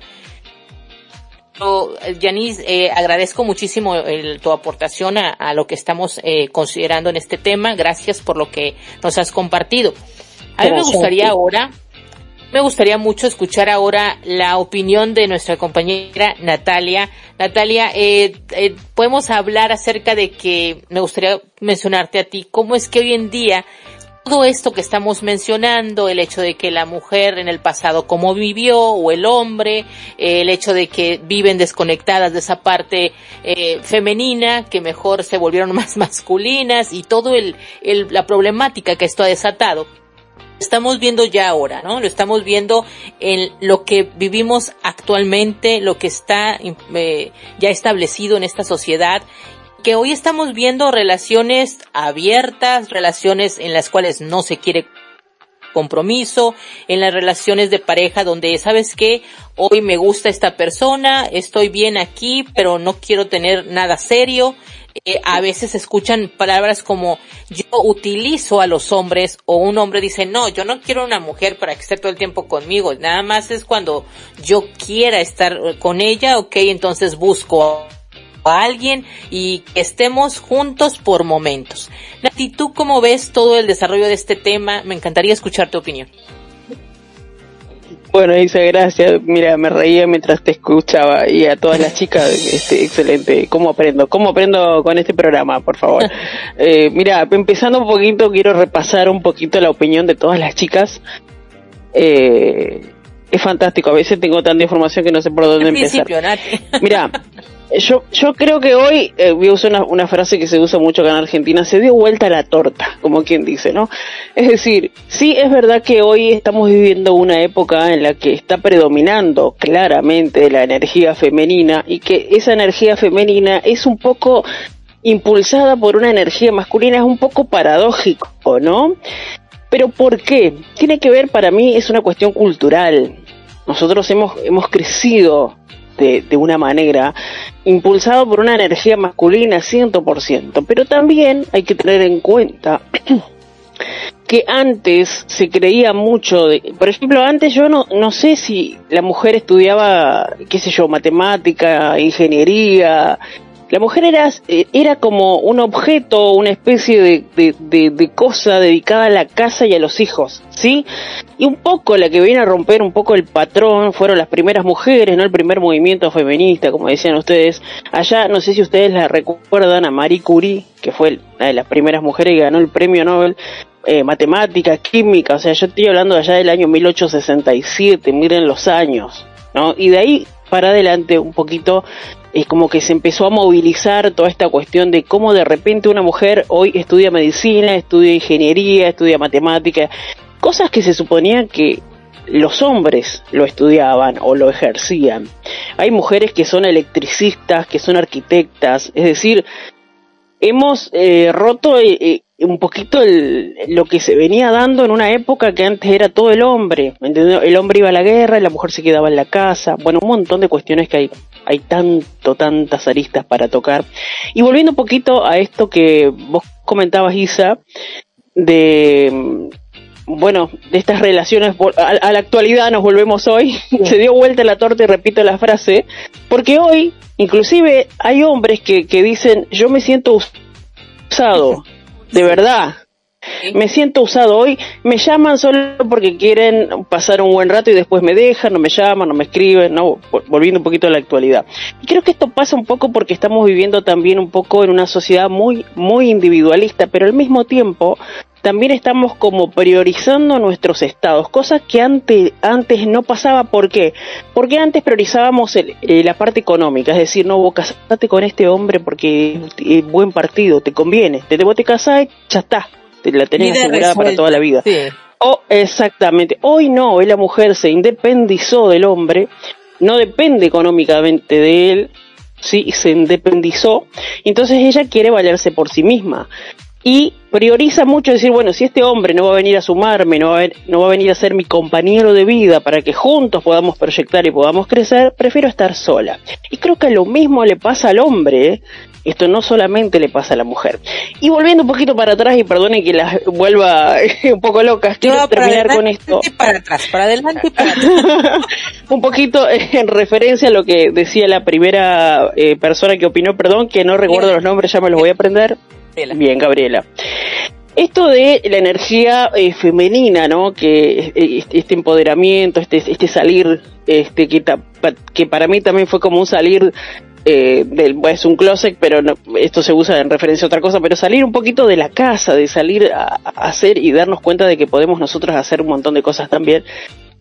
Janice, eh, agradezco muchísimo tu aportación a, lo que estamos eh, considerando en este tema. Gracias por lo que nos has compartido. A mí me gustaría ahora me gustaría mucho escuchar ahora la opinión de nuestra compañera Natalia. Natalia, eh, eh, podemos hablar acerca de que me gustaría mencionarte a ti, cómo es que hoy en día todo esto que estamos mencionando, el hecho de que la mujer en el pasado cómo vivió o el hombre, el hecho de que viven desconectadas de esa parte eh, femenina, que mejor se volvieron más masculinas y todo el, la problemática que esto ha desatado estamos viendo ya ahora, ¿no? Lo estamos viendo en lo que vivimos actualmente, lo que está eh, ya establecido en esta sociedad que hoy estamos viendo relaciones abiertas, relaciones en las cuales no se quiere compromiso, en las relaciones de pareja donde, ¿sabes qué? Hoy me gusta esta persona, estoy bien aquí, pero no quiero tener nada serio. Eh, a veces escuchan palabras como yo utilizo a los hombres o un hombre dice no, yo no quiero una mujer para que esté todo el tiempo conmigo, nada más es cuando yo quiera estar con ella, ok, entonces busco a alguien y que estemos juntos por momentos. Nati, ¿tú cómo ves todo el desarrollo de este tema? Me encantaría escuchar tu opinión. Bueno, Isa, gracias. Mira, me reía mientras te escuchaba y a todas las chicas, este, excelente. ¿Cómo aprendo? ¿Cómo aprendo con este programa, por favor? Eh, mira, empezando un poquito, quiero repasar un poquito la opinión de todas las chicas. Eh, es fantástico, a veces tengo tanta información que no sé por dónde empezar. Mira, yo, yo creo que hoy, eh, voy a usar una, frase que se usa mucho acá en Argentina, se dio vuelta la torta, como quien dice, ¿no? Es decir, sí es verdad que hoy estamos viviendo una época en la que está predominando claramente la energía femenina y que esa energía femenina es un poco impulsada por una energía masculina, es un poco paradójico, ¿no? Pero ¿por qué? Tiene que ver, para mí, es una cuestión cultural. Nosotros hemos, hemos crecido de, de, una manera impulsado por una energía masculina 100%, pero también hay que tener en cuenta que antes se creía mucho de, por ejemplo, antes yo no, no sé si la mujer estudiaba, qué sé yo, matemática, ingeniería, la mujer era, eh, era como un objeto, una especie de, de, cosa dedicada a la casa y a los hijos, ¿sí? Y un poco la que viene a romper un poco el patrón fueron las primeras mujeres, ¿no? El primer movimiento feminista, como decían ustedes. Allá, no sé si ustedes la recuerdan a Marie Curie, que fue una de las primeras mujeres que ganó el premio Nobel eh, matemática, química, o sea, yo estoy hablando de allá del año 1867, miren los años, ¿no? Y de ahí para adelante un poquito es como que se empezó a movilizar toda esta cuestión de cómo de repente una mujer hoy estudia medicina, estudia ingeniería, estudia matemática, cosas que se suponían que los hombres lo estudiaban o lo ejercían. Hay mujeres que son electricistas, que son arquitectas, es decir, hemos eh, roto eh, eh, un poquito lo que se venía dando en una época que antes era todo el hombre, el hombre iba a la guerra la mujer se quedaba en la casa, bueno, un montón de cuestiones que hay, hay tanto, tantas aristas para tocar. Y volviendo un poquito a esto que vos comentabas, Isa, de bueno, de estas relaciones a, la actualidad nos volvemos hoy, se dio vuelta la torta y repito la frase, porque hoy inclusive hay hombres que, que dicen yo me siento usado, de verdad, me siento usado hoy, me llaman solo porque quieren pasar un buen rato y después me dejan, no me llaman, no me escriben, no, volviendo un poquito a la actualidad. Y creo que esto pasa un poco porque estamos viviendo también un poco en una sociedad muy, muy individualista, pero al mismo tiempo también estamos como priorizando nuestros estados, cosas que antes, antes no pasaba. ¿Por qué? Porque antes priorizábamos eh, la parte económica, es decir, no, vos casate con este hombre porque es buen partido, te conviene. Te, vos te casás, ya está, la tenés asegurada para toda la vida. Oh, exactamente. Hoy no, hoy la mujer se independizó del hombre, no depende económicamente de él, sí, se independizó, entonces ella quiere valerse por sí misma y prioriza mucho decir, bueno, si este hombre no va a venir a sumarme, no va a, no va a venir a ser mi compañero de vida para que juntos podamos proyectar y podamos crecer, prefiero estar sola. Y creo que lo mismo le pasa al hombre, ¿eh? Esto no solamente le pasa a la mujer. Y volviendo un poquito para atrás, y perdonen que la vuelva un poco loca, quiero terminar con esto. para atrás, para adelante y para atrás. un poquito en referencia a lo que decía la primera eh, persona que opinó, perdón, que no recuerdo los nombres, ya me los voy a aprender. Bien, Gabriela. Esto de la energía eh, femenina, ¿no? Que eh, este empoderamiento, este, este salir, este que, que para mí también fue como un salir eh, del, es un closet, pero esto se usa en referencia a otra cosa, pero salir un poquito de la casa, de salir a, hacer y darnos cuenta de que podemos nosotros hacer un montón de cosas también.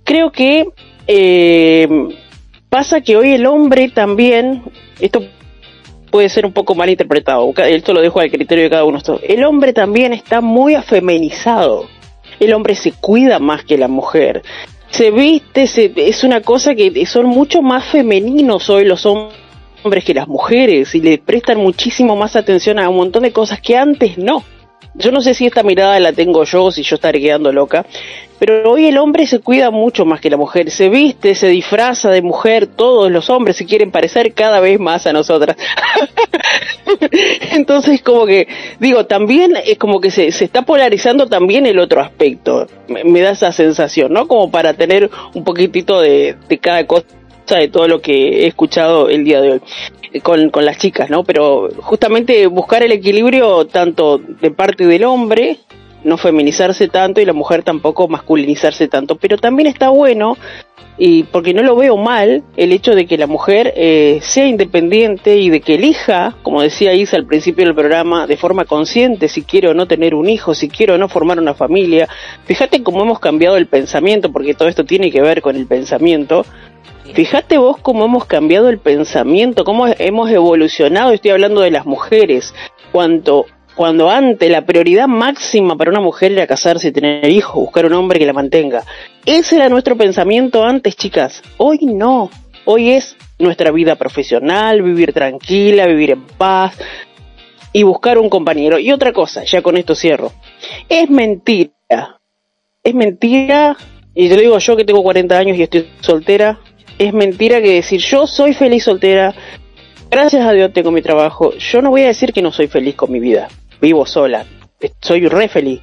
Creo que eh, pasa que hoy el hombre también, esto puede ser un poco mal interpretado, esto lo dejo al criterio de cada uno. El hombre también está muy afeminizado. El hombre se cuida más que la mujer. Se viste, se, es una cosa que son mucho más femeninos hoy los hombres que las mujeres y le prestan muchísimo más atención a un montón de cosas que antes no. Yo no sé si esta mirada la tengo yo, si yo estaré quedando loca, pero hoy el hombre se cuida mucho más que la mujer, se viste, se disfraza de mujer, todos los hombres se quieren parecer cada vez más a nosotras. Entonces como que, digo, también es como que se, se está polarizando también el otro aspecto, me, da esa sensación, ¿no? Como para tener un poquitito de, de cada cosa de todo lo que he escuchado el día de hoy con, con las chicas, ¿no? Pero justamente buscar el equilibrio tanto de parte del hombre, no feminizarse tanto y la mujer tampoco masculinizarse tanto, pero también está bueno y porque no lo veo mal el hecho de que la mujer eh, sea independiente y de que elija, como decía Isa al principio del programa, de forma consciente si quiere o no tener un hijo, si quiere o no formar una familia. Fíjate cómo hemos cambiado el pensamiento, porque todo esto tiene que ver con el pensamiento. Fíjate vos cómo hemos cambiado el pensamiento, cómo hemos evolucionado, estoy hablando de las mujeres, cuando, cuando antes la prioridad máxima para una mujer era casarse y tener hijos, buscar un hombre que la mantenga. Ese era nuestro pensamiento antes, chicas. Hoy no. Hoy es nuestra vida profesional, vivir tranquila, vivir en paz y buscar un compañero. Y otra cosa, ya con esto cierro. Es mentira. Es mentira, y te lo digo yo que tengo 40 años y estoy soltera, es mentira que decir yo soy feliz soltera, gracias a Dios tengo mi trabajo, yo no voy a decir que no soy feliz con mi vida, vivo sola, soy re feliz.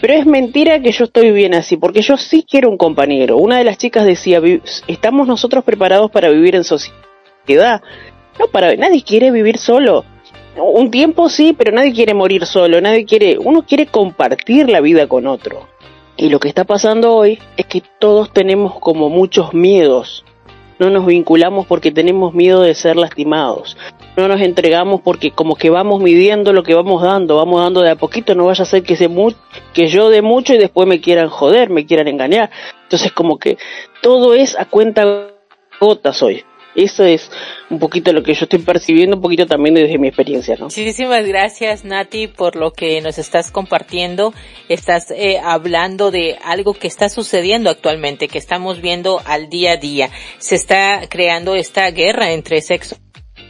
Pero es mentira que yo estoy bien así, porque yo sí quiero un compañero. Una de las chicas decía, estamos nosotros preparados para vivir en sociedad. No, para nadie quiere vivir solo. Un tiempo sí, pero nadie quiere morir solo, nadie quiere, uno quiere compartir la vida con otro. Y lo que está pasando hoy es que todos tenemos como muchos miedos no nos vinculamos porque tenemos miedo de ser lastimados, no nos entregamos porque como que vamos midiendo lo que vamos dando, vamos dando de a poquito, no vaya a ser que, se que yo dé mucho y después me quieran joder, me quieran engañar. Entonces como que todo es a cuenta gotas hoy. Eso es un poquito lo que yo estoy percibiendo, un poquito también desde mi experiencia, ¿no? Muchísimas gracias, Nati, por lo que nos estás compartiendo. Estás eh, hablando de algo que está sucediendo actualmente, que estamos viendo al día a día. Se está creando esta guerra entre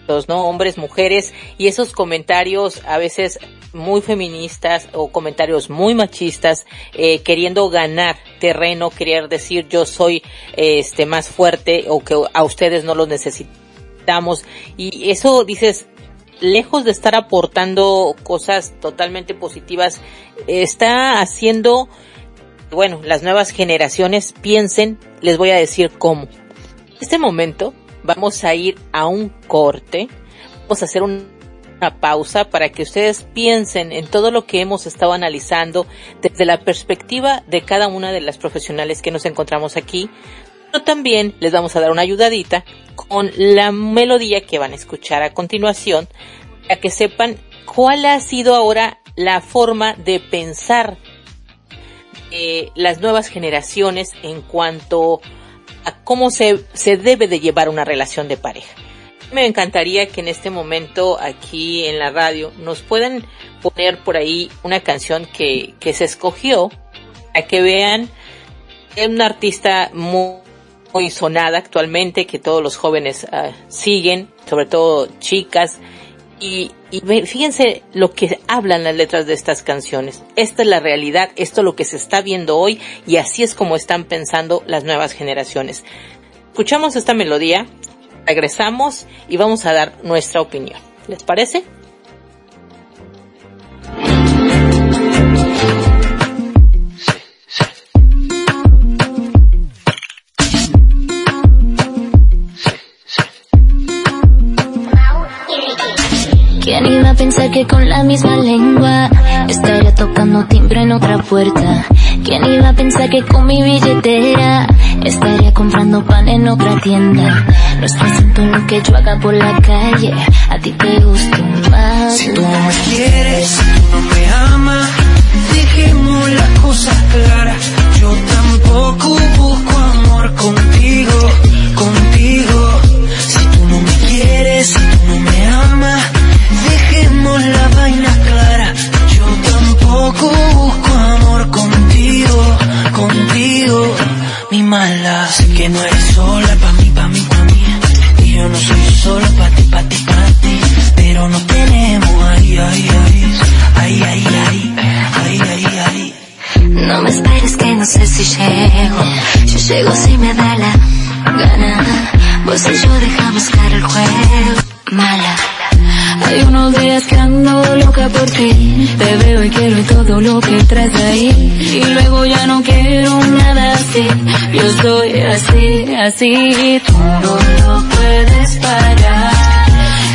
sexos ¿no? Hombres, mujeres, y esos comentarios a veces muy feministas o comentarios muy machistas, eh, queriendo ganar terreno, querer decir yo soy este más fuerte o que a ustedes no los necesitamos. Y eso dices, lejos de estar aportando cosas totalmente positivas, está haciendo, bueno, las nuevas generaciones piensen, les voy a decir cómo. Este momento vamos a ir a un corte, vamos a hacer una pausa para que ustedes piensen en todo lo que hemos estado analizando desde la perspectiva de cada una de las profesionales que nos encontramos aquí, pero también les vamos a dar una ayudadita con la melodía que van a escuchar a continuación, para que sepan cuál ha sido ahora la forma de pensar de las nuevas generaciones en cuanto cómo se, se debe de llevar una relación de pareja. Me encantaría que en este momento aquí en la radio nos puedan poner por ahí una canción que, que se escogió a que vean es una artista muy, muy sonada actualmente que todos los jóvenes ah, siguen, sobre todo chicas. Y, y fíjense lo que hablan las letras de estas canciones. Esta es la realidad, esto es lo que se está viendo hoy y así es como están pensando las nuevas generaciones. Escuchamos esta melodía, regresamos y vamos a dar nuestra opinión. ¿Les parece? Pensar que con la misma lengua estaría tocando timbre en otra puerta? ¿Quién iba a pensar que con mi billetera estaría comprando pan en otra tienda? No es acento lo que yo haga por la calle, a ti te gusta más. Si tú no me quieres, si tú no me amas, dejemos las cosas claras. Yo tampoco busco amor contigo, contigo. Si tú no me quieres, si tú no me la vaina clara. Yo tampoco busco amor contigo, contigo. Mi mala, sé que no eres sola pa' mí, pa' mí, pa' mí. Y yo no soy solo pa' ti, pa' ti, pa' ti. Pero no tenemos ahí, ahí, ahí, ahí, ahí, ahí, ahí, ahí, ahí. No me esperes que no sé si llego. Yo llego si me da la gana. Vos y yo dejamos claro el juego. Mala. Hay unos días que ando loca por ti. Te veo y quiero todo lo que traes ahí. Y luego ya no quiero nada así. Yo soy así, así. Tú no lo puedes parar.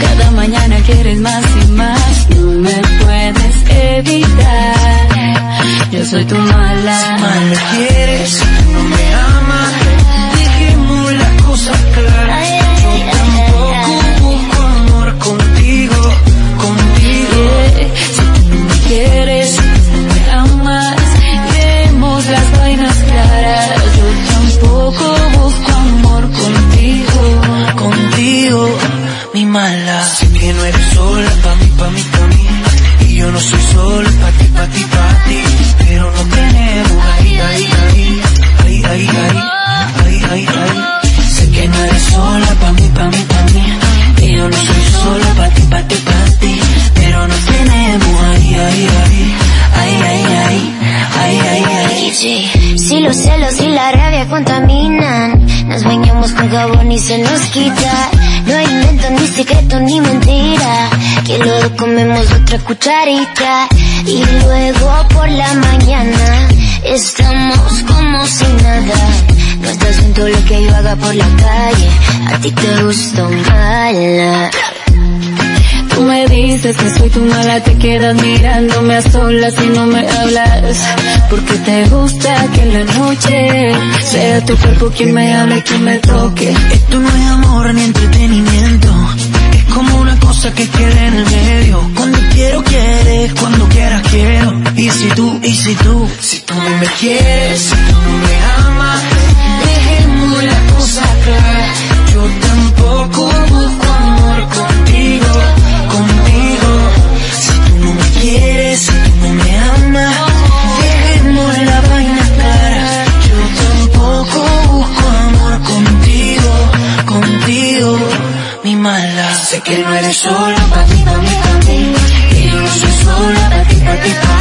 Cada mañana quieres más y más. No me puedes evitar. Yo soy tu mala. Si Y luego por la mañana estamos como si nada. No estás en lo que yo haga por la calle. A ti te gusta mala. Tú me dices que soy tu mala, te quedas mirándome a solas y no me hablas. Porque te gusta que en la noche sea tu cuerpo quien me hable quien me toque. Esto no es amor ni entretenimiento. Cosa que queda en el medio. Cuando quiero, quieres. Cuando quieras, quiero. Y si tú, y si tú, si tú no me quieres, si tú no me amas, eres solo para ti, para mí, para mí. Y yo no soy solo para ti, para ti, para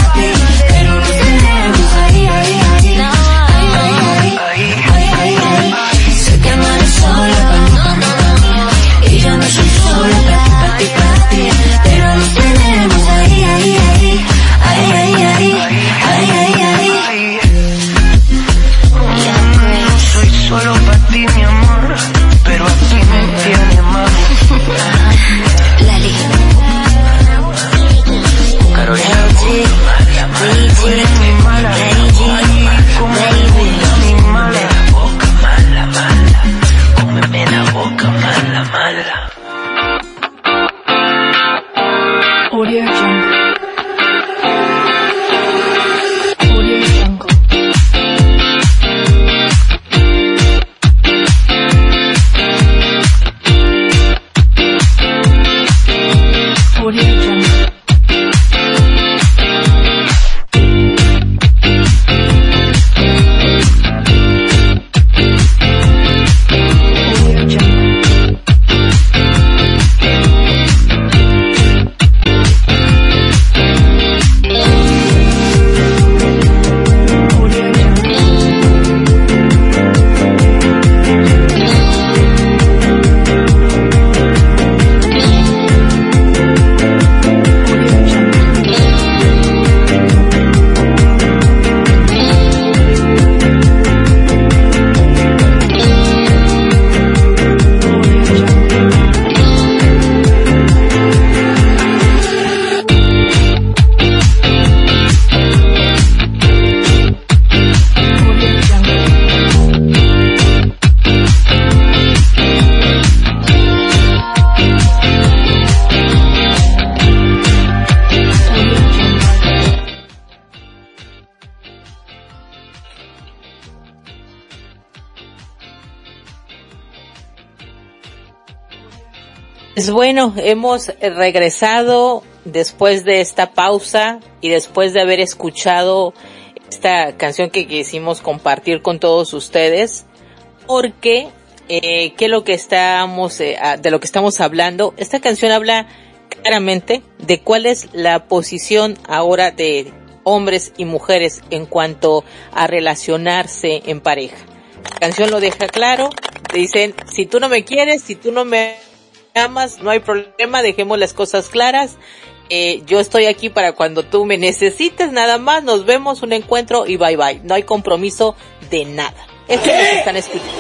bueno, hemos regresado después de esta pausa y después de haber escuchado esta canción que quisimos compartir con todos ustedes, porque eh, ¿qué es lo que estamos, eh, de lo que estamos hablando? Esta canción habla claramente de cuál es la posición ahora de hombres y mujeres en cuanto a relacionarse en pareja. La canción lo deja claro, dicen, si tú no me quieres, si tú no me amas, no hay problema, dejemos las cosas claras. Eh, yo estoy aquí para cuando tú me necesites, nada más, nos vemos, un encuentro y bye bye. No hay compromiso de nada. Esto es lo que están escuchando.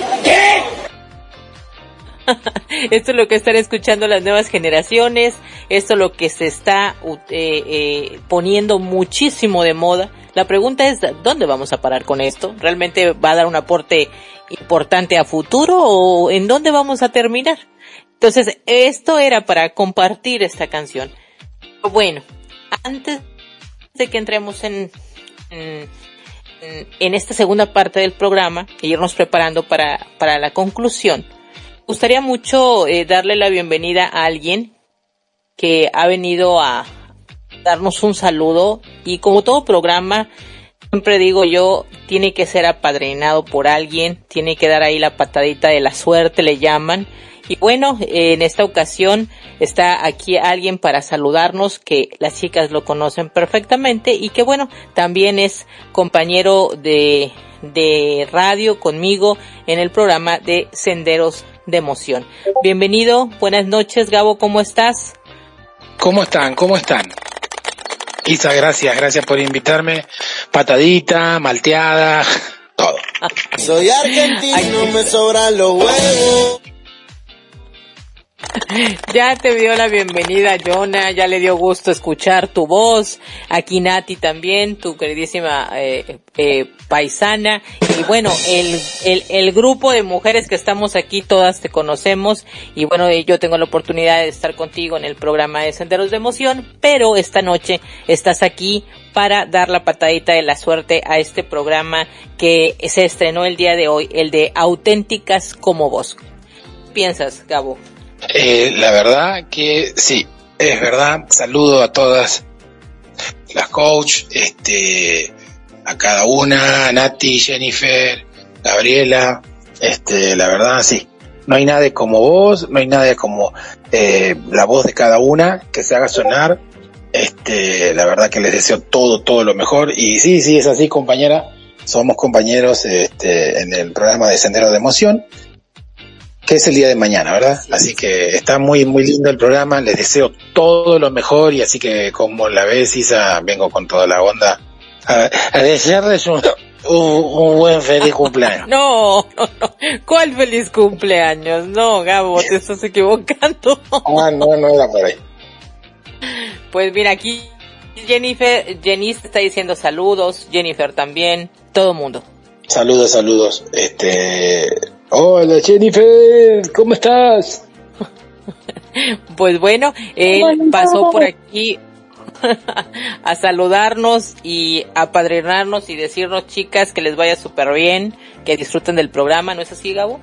esto es lo que están escuchando las nuevas generaciones, esto es lo que se está eh, eh, poniendo muchísimo de moda. La pregunta es, ¿dónde vamos a parar con esto? ¿Realmente va a dar un aporte importante a futuro o en dónde vamos a terminar? Entonces, esto era para compartir esta canción. Bueno, antes de que entremos en, en, en esta segunda parte del programa e irnos preparando para, para la conclusión, gustaría mucho eh, darle la bienvenida a alguien que ha venido a darnos un saludo y como todo programa, siempre digo yo, tiene que ser apadrinado por alguien, tiene que dar ahí la patadita de la suerte, le llaman, y bueno, en esta ocasión está aquí alguien para saludarnos que las chicas lo conocen perfectamente y que bueno, también es compañero de, de radio conmigo en el programa de Senderos de Emoción. Bienvenido, buenas noches Gabo, ¿cómo estás? ¿Cómo están? ¿Cómo están? Isa, gracias, gracias por invitarme. Patadita, malteada, todo. Soy argentino, me sobran los huevos. Ya te dio la bienvenida, Jonah, ya le dio gusto escuchar tu voz, aquí Nati también, tu queridísima eh, eh, paisana, y bueno, el, el, el grupo de mujeres que estamos aquí, todas te conocemos, y bueno, yo tengo la oportunidad de estar contigo en el programa de Senderos de Emoción, pero esta noche estás aquí para dar la patadita de la suerte a este programa que se estrenó el día de hoy, el de Auténticas como vos. ¿Qué piensas, Gabo? Eh, la verdad que sí, es verdad. Saludo a todas las coach, este, a cada una, Nati, Jennifer, Gabriela, este, la verdad sí. No hay nadie como vos, no hay nadie como eh, la voz de cada una que se haga sonar. Este, la verdad que les deseo todo, todo lo mejor. Y sí, sí, es así, compañera. Somos compañeros este, en el programa de Sendero de Emoción que es el día de mañana, ¿verdad? Así que está muy, muy lindo el programa, les deseo todo lo mejor y así que como la ves, Isa, vengo con toda la onda a, a desearles un, un, un, buen feliz cumpleaños. No, no, no, ¿cuál feliz cumpleaños? No, Gabo, te estás equivocando. ah, no, no era por ahí. Pues mira, aquí Jennifer, Jenny está diciendo saludos, Jennifer también, todo mundo. Saludos, saludos. Este, Hola Jennifer, ¿cómo estás? pues bueno, él pasó por aquí a saludarnos y a padrinarnos y decirnos chicas que les vaya súper bien, que disfruten del programa, ¿no es así Gabo?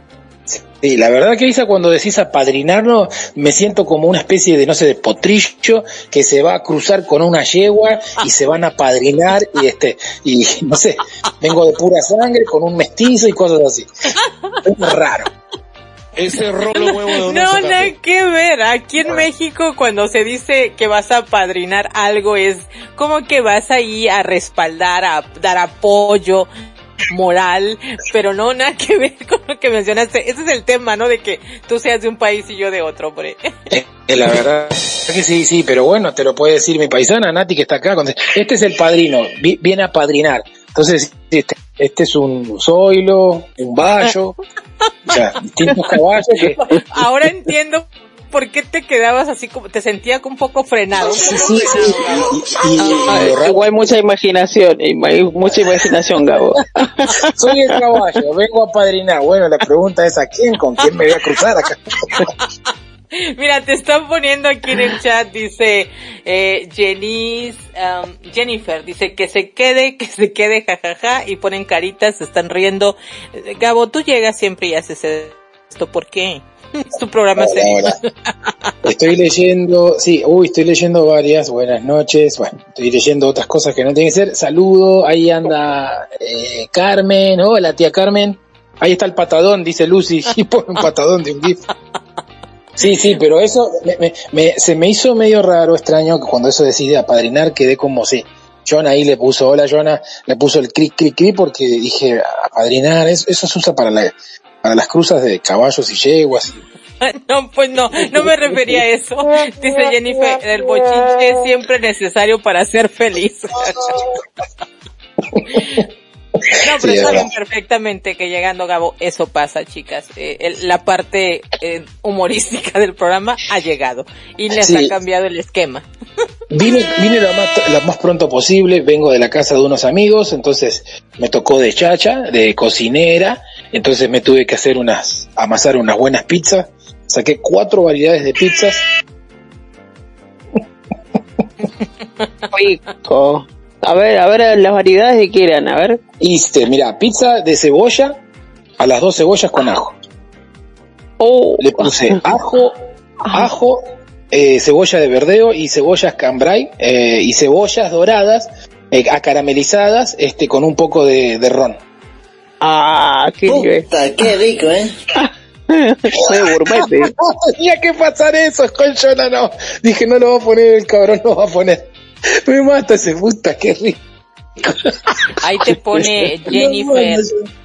Sí, la verdad que Isa, cuando decís apadrinarnos, me siento como una especie de, no sé, de potrillo que se va a cruzar con una yegua y se van a padrinar y este, y no sé, vengo de pura sangre con un mestizo y cosas así. Es raro. Ese rolo huevo de No, nada que ver. Aquí en México cuando se dice que vas a padrinar algo es como que vas ahí a respaldar, a dar apoyo, moral, pero no nada que ver con lo que mencionaste. Ese es el tema, ¿no? De que tú seas de un país y yo de otro, hombre. Eh, la verdad es que sí, sí, pero bueno, te lo puede decir mi paisana, Nati, que está acá. Este es el padrino, viene a padrinar. Entonces, este, este es un zoilo, un bayo, o sea, distintos caballos que... Ahora entiendo por qué te quedabas así como, te sentías un poco frenado. Sí, sí, sí. Y, y, y, igual mucha imaginación, mucha imaginación, Gabo. Soy el caballo, vengo a padrinar. Bueno, la pregunta es a quién, con quién me voy a cruzar acá. Mira, te están poniendo aquí en el chat, dice eh, Jenice, um, Jennifer, dice que se quede, que se quede, jajaja, y ponen caritas, se están riendo. Gabo, tú llegas siempre y haces esto, ¿por qué? Es tu programa hola, hola. Estoy leyendo, sí, uy, estoy leyendo varias, buenas noches, bueno, estoy leyendo otras cosas que no tienen que ser. Saludo, ahí anda eh, Carmen, hola tía Carmen. Ahí está el patadón, dice Lucy, y pone un patadón de un GIF. Sí, sí, pero eso me, me- me- se me hizo medio raro, extraño, que cuando eso decide apadrinar quedé como si John ahí le puso, hola Jonah, le puso el cric, cric, cric, porque dije, apadrinar, eso, eso se usa para, la, para las cruzas de caballos y yeguas. No, pues no, no me refería a eso. Dice Jennifer, el bochinche es siempre necesario para ser feliz. No, pero Sí, saben perfectamente que llegando Gabo, eso pasa, chicas. Eh, el- la parte eh, humorística del programa ha llegado y les Sí. ha cambiado el esquema. Vine, vine lo más, lo más pronto posible, vengo de la casa de unos amigos, entonces me tocó de chacha, de cocinera, entonces me tuve que hacer unas, amasar unas buenas pizzas, saqué cuatro variedades de pizzas, Rico. A ver, a ver las variedades de qué eran, a ver. hice, mira, pizza de cebolla, a las dos cebollas con ajo. Oh, Le puse ajo, ajo, eh, cebolla de verdeo y cebollas cambray, eh, y cebollas doradas, eh, acaramelizadas, este, con un poco de, de ron. Ah, qué nivel. Puta, qué rico, ¿eh? Fue gourmet. Tenía que pasar eso, con Jonah no. Dije, no lo va a poner el cabrón, no va a poner. Me mata ese puta, qué rico. Ahí te pone Jennifer,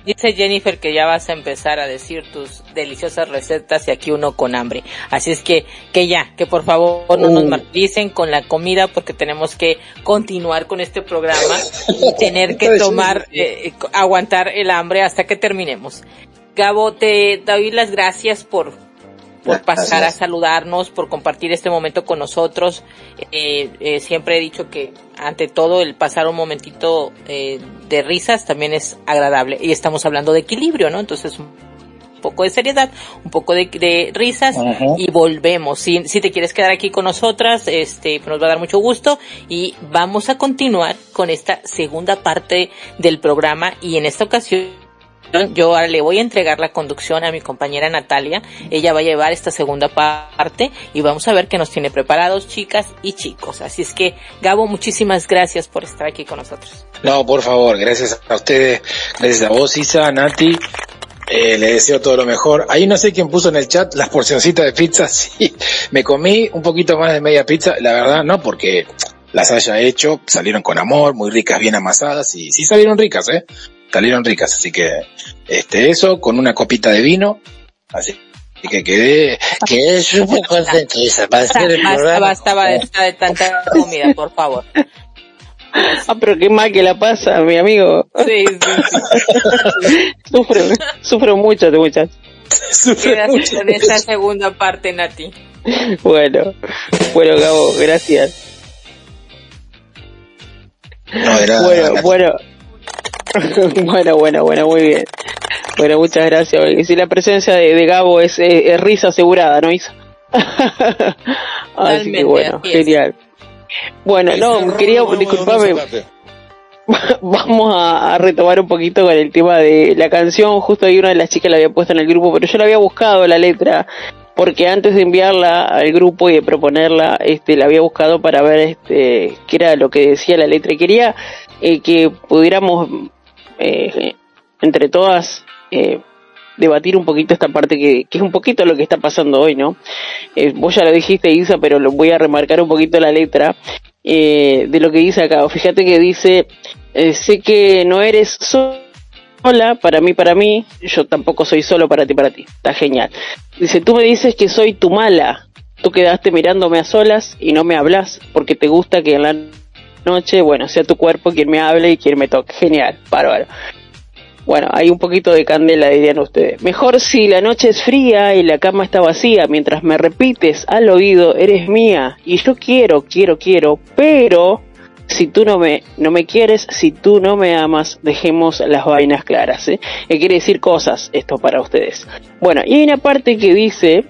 dice Jennifer que ya vas a empezar a decir tus deliciosas recetas y aquí uno con hambre. Así es que, que ya, que por favor no nos Uh. martiricen con la comida porque tenemos que continuar con este programa y tener que tomar, eh, eh, aguantar el hambre hasta que terminemos. Gabo, te doy las gracias por, por pasar a saludarnos, por compartir este momento con nosotros. Eh, eh, siempre he dicho que ante todo el pasar un momentito eh, de risas también es agradable y estamos hablando de equilibrio, ¿no? Entonces un poco de seriedad, un poco de, de risas y volvemos. Si, si te quieres quedar aquí con nosotras, este, nos va a dar mucho gusto y vamos a continuar con esta segunda parte del programa y en esta ocasión yo ahora le voy a entregar la conducción a mi compañera Natalia. Ella va a llevar esta segunda parte y vamos a ver qué nos tiene preparados, chicas y chicos. Así es que, Gabo, muchísimas gracias por estar aquí con nosotros. No, por favor, gracias a ustedes, gracias a vos, Isa, Nati. Eh, le deseo todo lo mejor. Ahí no sé quién puso en el chat las porcioncitas de pizza. Sí, me comí un poquito más de media pizza. La verdad, no porque las haya hecho, salieron con amor, muy ricas, bien amasadas y sí salieron ricas, ¿eh? Salieron ricas. Así que, este, eso, con una copita de vino. Así que quedé, quedé súper contento, Isa, para hacer el programa. basta, basta de tanta comida, por favor. Ah, pero qué mal que la pasa, mi amigo. Sí, sí, sí. Sufre, sufre mucho muchacho. Sufre Quedas mucho. con esta segunda parte, Nati. Bueno, bueno, Gabo, gracias. No, nada, Bueno, bueno. bueno, bueno, bueno, muy bien. Bueno, muchas gracias. Y si la presencia de, de Gabo es, eh, es risa asegurada, ¿no, Isa? Así que bueno, genial. Bueno, no, quería, disculpame, vamos a, a retomar un poquito con el tema de la canción. Justo ahí una de las chicas la había puesto en el grupo, pero yo la había buscado la letra porque antes de enviarla al grupo y de proponerla, este, la había buscado para ver este, qué era lo que decía la letra. Y quería eh, que pudiéramos eh, entre todas eh, debatir un poquito esta parte que, es un poquito lo que está pasando hoy, ¿no? Eh, vos ya lo dijiste, Isa, pero lo voy a remarcar un poquito la letra de lo que dice acá. Fíjate que dice, sé que no eres sola, para mí, para mí, yo tampoco soy solo para ti, para ti. Está genial. Dice, tú me dices que soy tu mala. Tú quedaste mirándome a solas y no me hablas porque te gusta que en la noche, bueno, sea tu cuerpo quien me hable y quien me toque. Genial, bárbaro. Bueno, hay un poquito de candela, dirían ustedes. Mejor si la noche es fría y la cama está vacía, mientras me repites al oído, eres mía, y yo quiero, quiero, quiero, pero si tú no me, no me quieres, si tú no me amas, dejemos las vainas claras, ¿eh? Que quiere decir cosas, esto para ustedes. Bueno, y hay una parte que dice,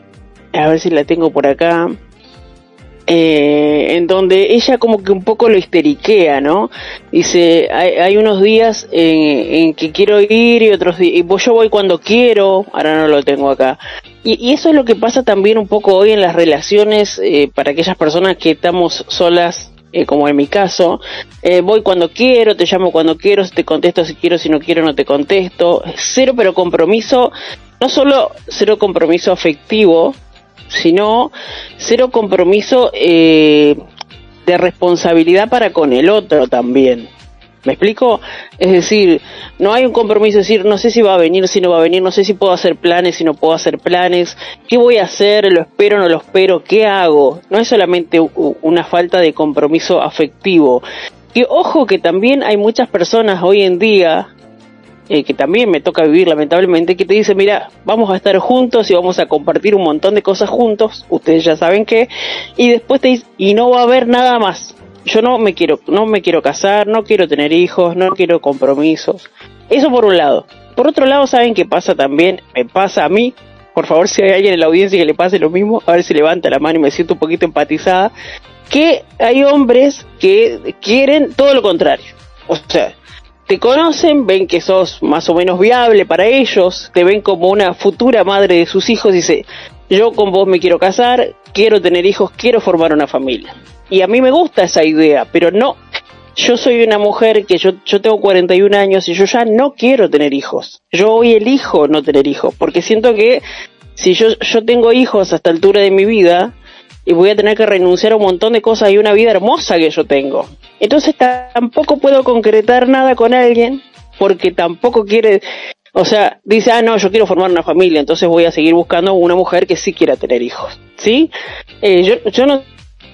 a ver si la tengo por acá, eh, en donde ella como que un poco lo histeriquea, ¿no? Dice, hay, hay unos días en, que quiero ir y otros días, y yo voy cuando quiero, ahora no lo tengo acá, Y, y eso es lo que pasa también un poco hoy en las relaciones eh, para aquellas personas que estamos solas, eh, como en mi caso. Eh, voy cuando quiero, te llamo cuando quiero, te contesto si quiero, si no quiero no te contesto. Cero pero compromiso, no solo cero compromiso afectivo, sino cero compromiso eh, de responsabilidad para con el otro también. ¿Me explico? Es decir, no hay un compromiso, es decir, no sé si va a venir, si no va a venir, no sé si puedo hacer planes, si no puedo hacer planes, qué voy a hacer, lo espero, no lo espero, qué hago. No es solamente una falta de compromiso afectivo. Y ojo que también hay muchas personas hoy en día, eh, que también me toca vivir lamentablemente, que te dicen, mira, vamos a estar juntos y vamos a compartir un montón de cosas juntos, ustedes ya saben qué, y después te dicen, y no va a haber nada más. Yo no me quiero, no me quiero casar, no quiero tener hijos, no quiero compromisos. Eso por un lado. Por otro lado, ¿saben qué pasa también? Me pasa a mí. Por favor, si hay alguien en la audiencia que le pase lo mismo, a ver si levanta la mano y me siento un poquito empatizada. Que hay hombres que quieren todo lo contrario. O sea, te conocen, ven que sos más o menos viable para ellos, te ven como una futura madre de sus hijos y dice, yo con vos me quiero casar, quiero tener hijos, quiero formar una familia. Y a mí me gusta esa idea, pero no, yo soy una mujer que yo, yo tengo 41 años y yo ya no quiero tener hijos. Yo hoy elijo no tener hijos, porque siento que si yo, yo tengo hijos a esta altura de mi vida, y voy a tener que renunciar a un montón de cosas y una vida hermosa que yo tengo. Entonces tampoco puedo concretar nada con alguien porque tampoco quiere, o sea, dice, ah, no, yo quiero formar una familia, entonces voy a seguir buscando una mujer que sí quiera tener hijos, ¿sí? Eh, yo, yo no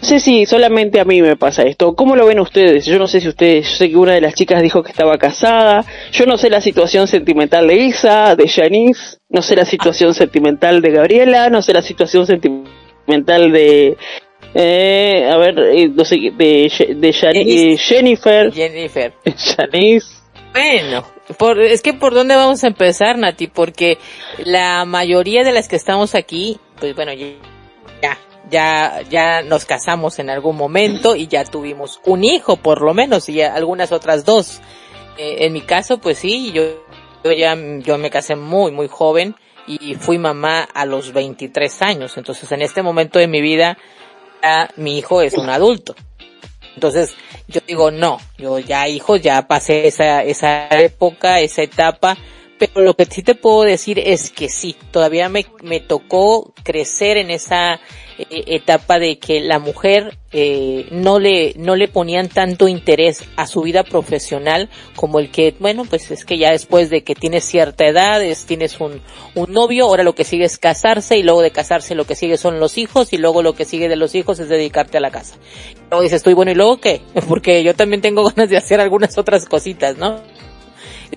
sé si solamente a mí me pasa esto. ¿Cómo lo ven ustedes? Yo no sé si ustedes, yo sé que una de las chicas dijo que estaba casada. Yo no sé la situación sentimental de Isa, de Janice. No sé la situación sentimental de Gabriela. No sé la situación sentimental de... Eh, a ver, eh, no sé, de, de Jani- eh, Jennifer. Jennifer. Janice. Bueno, por, es que por dónde vamos a empezar, Nati, porque la mayoría de las que estamos aquí, pues bueno, ya, ya, ya nos casamos en algún momento y ya tuvimos un hijo, por lo menos, y algunas otras dos. Eh, en mi caso, pues sí, yo, yo ya, yo me casé muy, muy joven y fui mamá a los 23 años. Entonces, en este momento de mi vida, ya mi hijo es un adulto. Entonces, yo digo, no, yo ya hijos, ya pasé esa, esa época, esa etapa, pero lo que sí te puedo decir es que sí, todavía me, me tocó crecer en esa eh, etapa de que la mujer eh, no le no le ponían tanto interés a su vida profesional como el que bueno pues es que ya después de que tienes cierta edad es, tienes un, un novio ahora lo que sigue es casarse y luego de casarse lo que sigue son los hijos y luego lo que sigue de los hijos es dedicarte a la casa. Luego dices estoy bueno y luego qué porque yo también tengo ganas de hacer algunas otras cositas no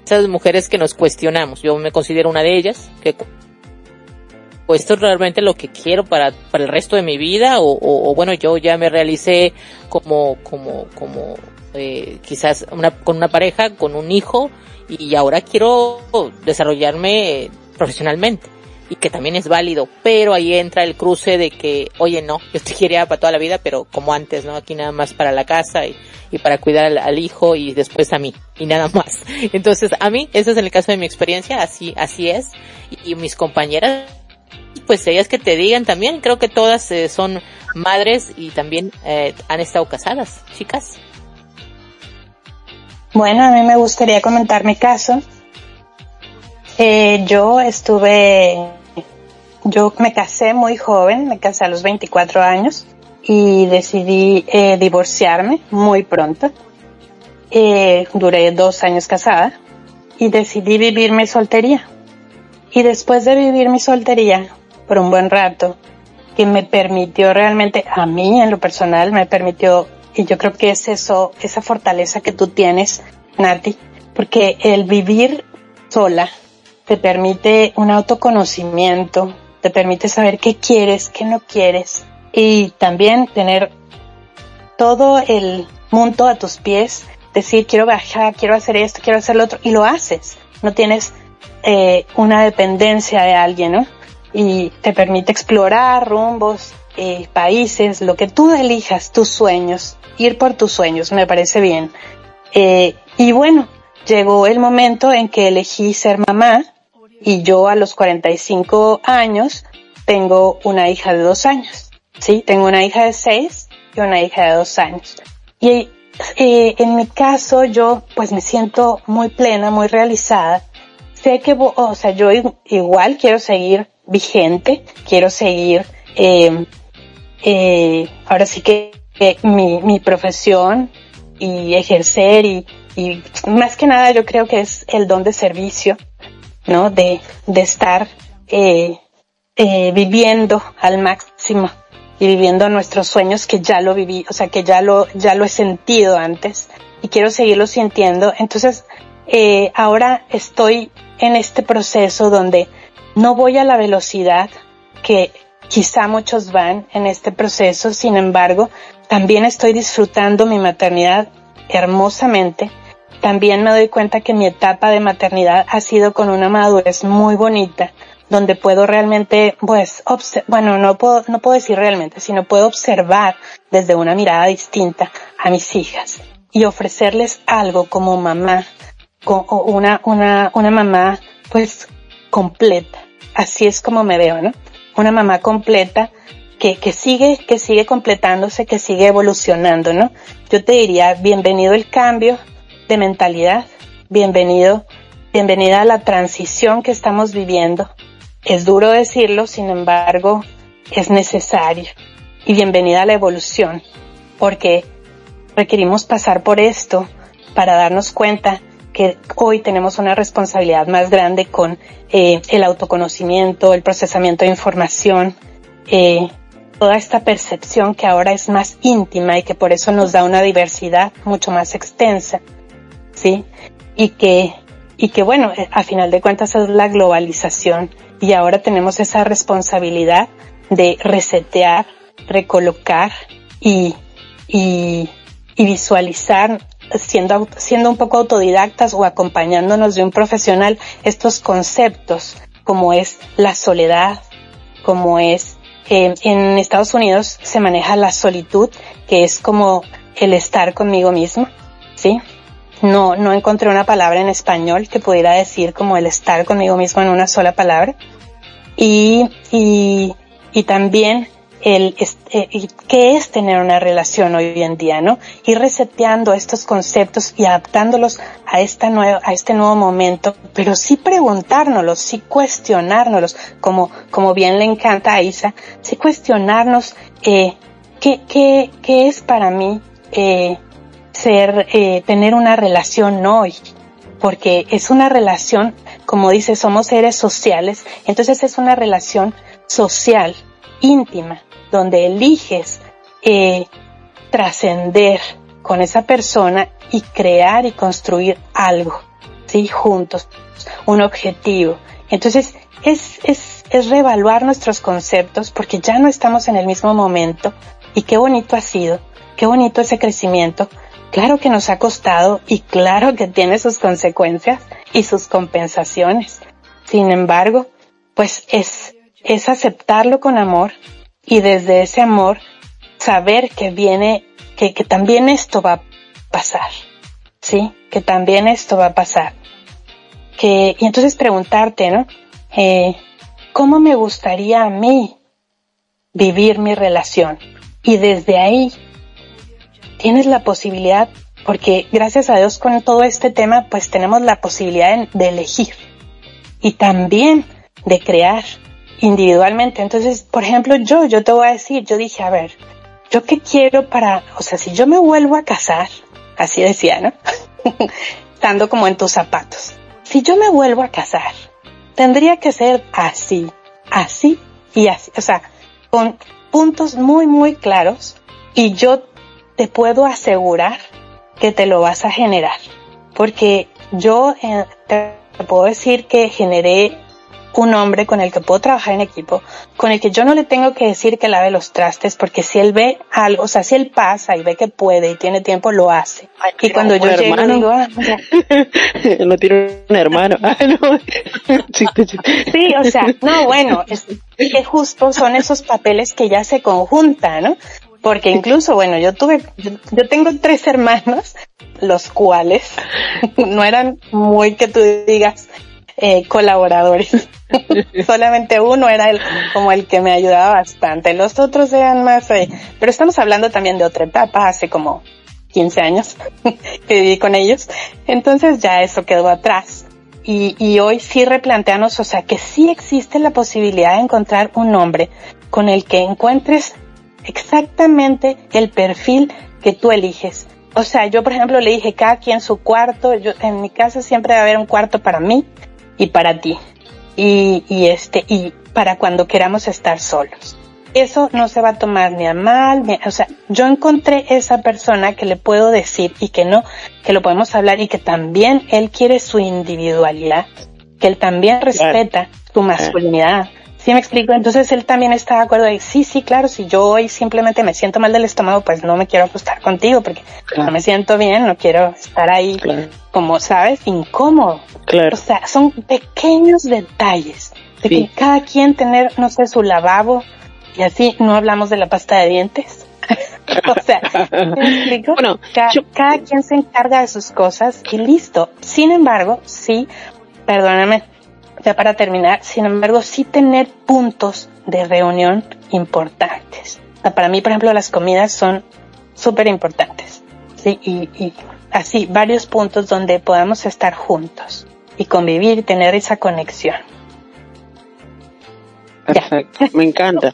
esas mujeres que nos cuestionamos. Yo me considero una de ellas que o esto es realmente lo que quiero para, para el resto de mi vida o, o, bueno yo ya me realicé como como como eh, quizás una, con una pareja con un hijo y ahora quiero desarrollarme profesionalmente y que también es válido pero ahí entra el cruce de que oye no yo te quería para toda la vida pero como antes no aquí nada más para la casa y, y para cuidar al, al hijo y después a mí y nada más. Entonces a mí ese es el caso de mi experiencia así así es. Y, y mis compañeras pues ellas que te digan también, creo que todas eh, son madres y también eh, han estado casadas, chicas. Bueno, a mí me gustaría comentar mi caso. Eh, yo estuve, yo me casé muy joven, me casé a los 24 años y decidí divorciarme muy pronto. Duré dos años casada y decidí vivir mi soltería. Y después de vivir mi soltería por un buen rato, que me permitió realmente, a mí en lo personal, me permitió, y yo creo que es eso, esa fortaleza que tú tienes, Nati, porque el vivir sola te permite un autoconocimiento, te permite saber qué quieres, qué no quieres, y también tener todo el mundo a tus pies, decir quiero viajar, quiero hacer esto, quiero hacer lo otro, y lo haces. No tienes eh, una dependencia de alguien, ¿no? Y te permite explorar rumbos, eh, países, lo que tú elijas, tus sueños, ir por tus sueños, me parece bien. Eh, y bueno, llegó el momento en que elegí ser mamá y yo a los 45 años tengo una hija de dos años. Sí, tengo una hija de seis y una hija de dos años. Y eh, en mi caso yo pues me siento muy plena, muy realizada. Sé que, o sea, yo igual quiero seguir vigente, quiero seguir, eh, eh, ahora sí que mi, mi profesión y ejercer y, y más que nada yo creo que es el don de servicio, ¿no? De, de estar eh, eh, viviendo al máximo y viviendo nuestros sueños que ya lo viví, o sea, que ya lo, ya lo he sentido antes y quiero seguirlo sintiendo. Entonces, eh, ahora estoy en este proceso donde no voy a la velocidad que quizá muchos van en este proceso, sin embargo, también estoy disfrutando mi maternidad hermosamente. También me doy cuenta que mi etapa de maternidad ha sido con una madurez muy bonita, donde puedo realmente, pues, bueno, no puedo, no puedo decir realmente, sino puedo observar desde una mirada distinta a mis hijas y ofrecerles algo como mamá, como una, una, una mamá, pues, completa. Así es como me veo, ¿no? Una mamá completa que, que sigue, que sigue completándose, que sigue evolucionando, ¿no? Yo te diría, bienvenido el cambio de mentalidad, bienvenido, bienvenida a la transición que estamos viviendo, es duro decirlo, sin embargo, es necesario. Y bienvenida a la evolución, porque requerimos pasar por esto para darnos cuenta que hoy tenemos una responsabilidad más grande con eh, el autoconocimiento, el procesamiento de información, eh, toda esta percepción que ahora es más íntima y que por eso nos da una diversidad mucho más extensa, ¿sí? Y que, y que bueno, eh, a final de cuentas es la globalización y ahora tenemos esa responsabilidad de resetear, recolocar y, y, y visualizar siendo, siendo un poco autodidactas o acompañándonos de un profesional estos conceptos como es la soledad, como es eh, en Estados Unidos se maneja la solitud, que es como el estar conmigo mismo, ¿sí? No, no encontré una palabra en español que pudiera decir como el estar conmigo mismo en una sola palabra. Y, y, y también el, eh, qué es tener una relación hoy en día, ¿no? Ir reseteando estos conceptos y adaptándolos a esta nueva, a este nuevo momento, pero sí preguntárnoslos, sí cuestionárnoslos, como, como bien le encanta a Isa, sí cuestionarnos, eh, qué, qué, qué es para mí, eh, ser, eh, tener una relación hoy, porque es una relación, como dice, somos seres sociales, entonces es una relación social, íntima, donde eliges eh, trascender con esa persona y crear y construir algo, ¿sí? Juntos, un objetivo. Entonces, es, es, es reevaluar nuestros conceptos porque ya no estamos en el mismo momento y qué bonito ha sido, qué bonito ese crecimiento, Claro que nos ha costado y claro que tiene sus consecuencias y sus compensaciones. Sin embargo, pues es, es aceptarlo con amor y desde ese amor saber que viene, que, que también esto va a pasar. ¿Sí? Que también esto va a pasar. Que, y entonces preguntarte, ¿no? Eh, ¿Cómo me gustaría a mí vivir mi relación? Y desde ahí tienes la posibilidad, porque gracias a Dios con todo este tema, pues tenemos la posibilidad de, elegir y también de crear individualmente. Entonces, por ejemplo, yo, yo te voy a decir, yo dije, a ver, yo qué quiero para, o sea, si yo me vuelvo a casar, así decía, ¿no? Estando como en tus zapatos. Si yo me vuelvo a casar, tendría que ser así, así y así, o sea, con puntos muy, muy claros y yo te puedo asegurar que te lo vas a generar. Porque yo eh, te puedo decir que generé un hombre con el que puedo trabajar en equipo, con el que yo no le tengo que decir que lave los trastes, porque si él ve algo, o sea, si él pasa y ve que puede y tiene tiempo, lo hace. y cuando yo llego, hermano. digo, ah, no tiene un hermano. Ah, no. sí, o sea, no, bueno, es que justo son esos papeles que ya se conjuntan, ¿no? Porque incluso, bueno, yo tuve, yo, tengo tres hermanos, los cuales no eran muy que tú digas eh, colaboradores. Solamente uno era el, como el que me ayudaba bastante. Los otros eran más, eh, pero estamos hablando también de otra etapa, hace como 15 años que viví con ellos. Entonces ya eso quedó atrás. Y, y hoy sí replanteamos, o sea, que sí existe la posibilidad de encontrar un hombre con el que encuentres exactamente el perfil que tú eliges. O sea, yo por ejemplo le dije cada quien su cuarto, yo en mi casa siempre debe haber un cuarto para mí y para ti. Y, y este, y para cuando queramos estar solos. Eso no se va a tomar ni a mal, ni, o sea, yo encontré esa persona que le puedo decir y que no, que lo podemos hablar y que también él quiere su individualidad, que él también respeta su masculinidad, ¿Sí me explico? Entonces él también está de acuerdo de, sí, sí, claro, si yo hoy simplemente me siento mal del estómago, pues no me quiero acostar contigo porque no me siento bien, no quiero estar ahí, como sabes, incómodo. Claro. O sea, son pequeños detalles de que cada quien tener, no sé, su lavabo y así no hablamos de la pasta de dientes. o sea, ¿me explico? Bueno, cada, cada quien se encarga de sus cosas y listo. Sin embargo, sí, perdóname, ya para terminar, sin embargo, sí tener puntos de reunión importantes. Para mí, por ejemplo, las comidas son súper importantes. Sí, y, y así, varios puntos donde podamos estar juntos y convivir y tener esa conexión. Perfecto, me encanta.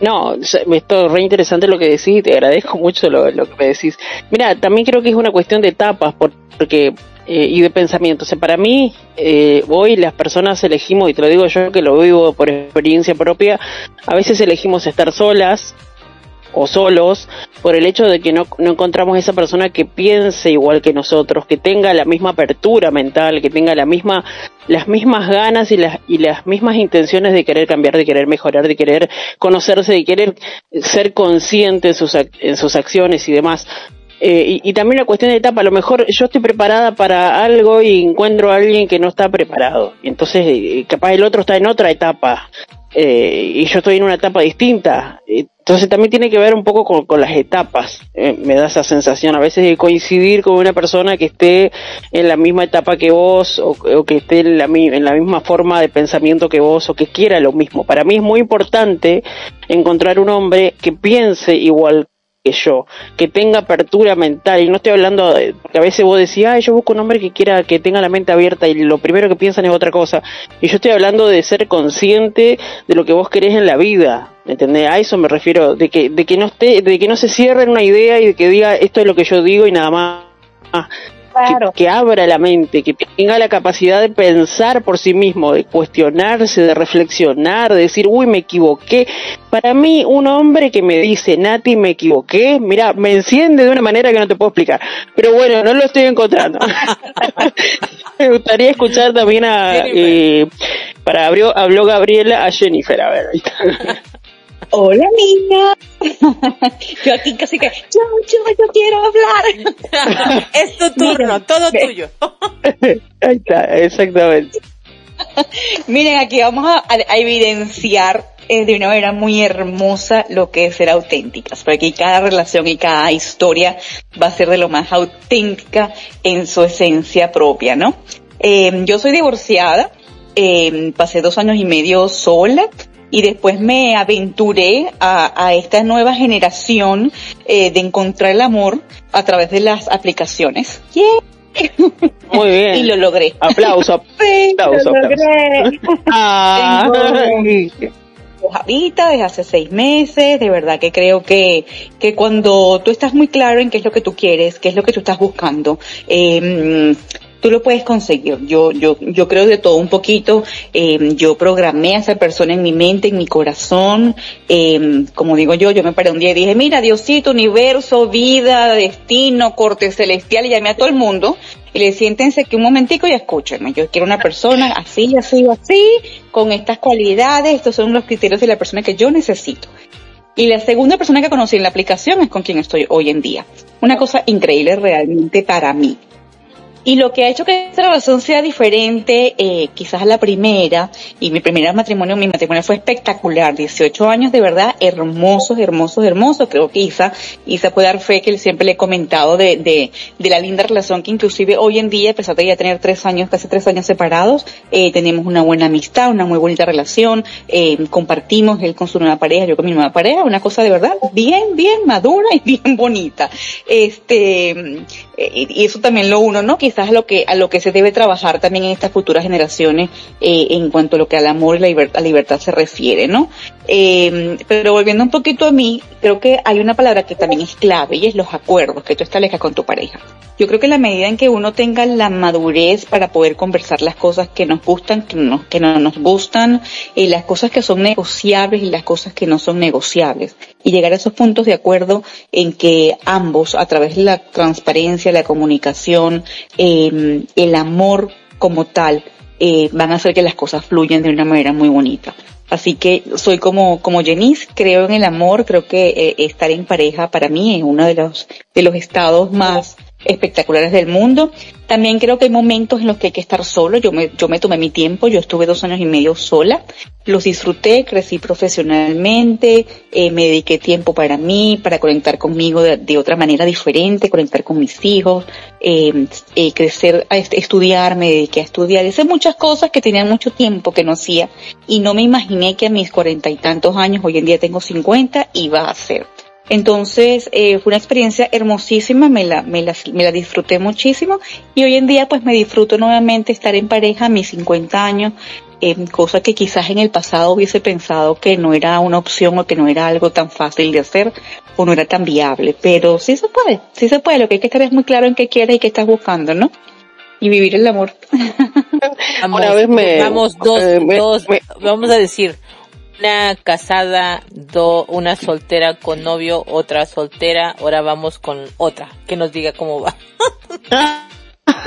No, esto es re interesante lo que decís, te agradezco mucho lo, lo que me decís. Mira, también creo que es una cuestión de etapas, porque eh, y de pensamiento. O sea, para mí, eh, hoy las personas elegimos, y te lo digo yo que lo vivo por experiencia propia, a veces elegimos estar solas o solos por el hecho de que no, no encontramos esa persona que piense igual que nosotros, que tenga la misma apertura mental, que tenga la misma, las mismas ganas y las, y las mismas intenciones de querer cambiar, de querer mejorar, de querer conocerse, de querer ser consciente en sus, en sus acciones y demás. Eh, y, también la cuestión de etapa, a lo mejor yo estoy preparada para algo y encuentro a alguien que no está preparado. Entonces, eh, capaz el otro está en otra etapa eh, y yo estoy en una etapa distinta. Entonces también tiene que ver un poco con, las etapas. Eh, me da esa sensación a veces de coincidir con una persona que esté en la misma etapa que vos o, o que esté en la, en la misma forma de pensamiento que vos o que quiera lo mismo. Para mí es muy importante encontrar un hombre que piense igual que yo, que tenga apertura mental, y no estoy hablando, de, porque a veces vos decís, ah, yo busco un hombre que quiera, que tenga la mente abierta y lo primero que piensan es otra cosa, y yo estoy hablando de ser consciente de lo que vos querés en la vida, ¿entendés? A eso me refiero, de que, de que no esté, de que no se cierre en una idea y de que diga, esto es lo que yo digo y nada más. Claro. Que, que, abra la mente, que tenga la capacidad de pensar por sí mismo, de cuestionarse, de reflexionar, de decir, uy, me equivoqué. Para mí, un hombre que me dice, Nati, me equivoqué, mira, me enciende de una manera que no te puedo explicar. Pero bueno, no lo estoy encontrando. me gustaría escuchar también a, eh, para abrió, habló Gabriela a Jennifer, a ver, ahí está. Hola niña. yo aquí casi que, yo, yo, yo quiero hablar. es tu turno, Miren, todo tuyo. Ahí está, exactamente. Miren, aquí vamos a, a evidenciar eh, de una manera muy hermosa lo que es ser auténticas, porque aquí cada relación y cada historia va a ser de lo más auténtica en su esencia propia, ¿no? Eh, yo soy divorciada, eh, pasé dos años y medio sola, y después me aventuré a, a esta nueva generación eh, de encontrar el amor a través de las aplicaciones. Yeah. Muy bien. y lo logré. Aplauso. sí, aplauso, lo logré. Ah. ahorita desde hace seis meses, de verdad que creo que, que cuando tú estás muy claro en qué es lo que tú quieres, qué es lo que tú estás buscando, eh, tú lo puedes conseguir. Yo, yo, yo creo de todo un poquito. Eh, yo programé a esa persona en mi mente, en mi corazón. Eh, como digo yo, yo me paré un día y dije, mira, Diosito, universo, vida, destino, corte celestial, y llamé a todo el mundo. Y le siéntense que un momentico y escúchenme. Yo quiero una persona así, así, así, con estas cualidades. Estos son los criterios de la persona que yo necesito. Y la segunda persona que conocí en la aplicación es con quien estoy hoy en día. Una cosa increíble realmente para mí. Y lo que ha hecho que esta relación sea diferente, eh, quizás a la primera, y mi primer matrimonio, mi matrimonio fue espectacular, 18 años de verdad, hermosos, hermosos, hermosos. Creo que Isa, Isa puede dar fe que siempre le he comentado de, de, de la linda relación que inclusive hoy en día, a pesar de ya tener tres años, casi tres años separados, eh, tenemos una buena amistad, una muy bonita relación, eh, compartimos él con su nueva pareja, yo con mi nueva pareja, una cosa de verdad bien, bien madura y bien bonita. Este, eh, y eso también lo uno, ¿no? Quizás a lo que, a lo que se debe trabajar también en estas futuras generaciones, eh, en cuanto a lo que al amor y la libertad, libertad se refiere, ¿no? Eh, pero volviendo un poquito a mí, creo que hay una palabra que también es clave y es los acuerdos que tú establezcas con tu pareja. Yo creo que la medida en que uno tenga la madurez para poder conversar las cosas que nos gustan, que no, que no nos gustan, y las cosas que son negociables y las cosas que no son negociables, y llegar a esos puntos de acuerdo en que ambos, a través de la transparencia, la comunicación, eh, el amor como tal, eh, van a hacer que las cosas fluyan de una manera muy bonita. Así que soy como, como Jenice, creo en el amor, creo que eh, estar en pareja para mí es uno de los, de los estados más espectaculares del mundo. También creo que hay momentos en los que hay que estar solo. Yo me, yo me tomé mi tiempo, yo estuve dos años y medio sola. Los disfruté, crecí profesionalmente, eh, me dediqué tiempo para mí, para conectar conmigo de, otra manera diferente, conectar con mis hijos, eh, eh, crecer, a est- estudiar, me dediqué a estudiar. Hice muchas cosas que tenía mucho tiempo que no hacía y no me imaginé que a mis cuarenta y tantos años, hoy en día tengo cincuenta, iba a hacer. Entonces, eh, fue una experiencia hermosísima, me la, me, la, me la disfruté muchísimo y hoy en día pues me disfruto nuevamente estar en pareja a mis 50 años, eh, cosa que quizás en el pasado hubiese pensado que no era una opción o que no era algo tan fácil de hacer o no era tan viable, pero sí se puede, sí se puede, lo que hay que estar es muy claro en qué quieres y qué estás buscando, ¿no? Y vivir el amor. Vamos, Una vez me- vamos dos, eh, me- dos, me- vamos a decir, una casada, do, una soltera con novio, otra soltera, ahora vamos con otra, que nos diga cómo va.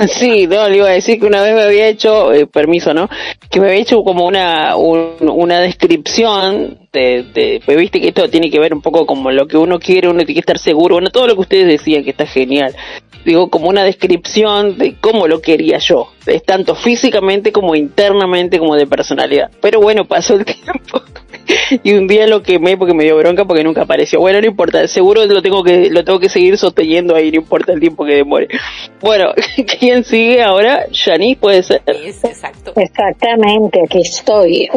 Sí, no, le iba a decir que una vez me había hecho, eh, permiso, ¿no? Que me había hecho como una, un- una descripción de, de, pues viste que esto tiene que ver un poco como lo que uno quiere, uno tiene que estar seguro, bueno, todo lo que ustedes decían que está genial. Digo, como una descripción de cómo lo quería yo, es tanto físicamente como internamente como de personalidad. Pero bueno, pasó el tiempo y un día lo quemé porque me dio bronca porque nunca apareció. Bueno, no importa, seguro lo tengo que lo tengo que seguir sosteniendo ahí, no importa el tiempo que demore. Bueno, ¿quién sigue ahora? Janice puede ser. Es exacto. Exactamente, aquí estoy.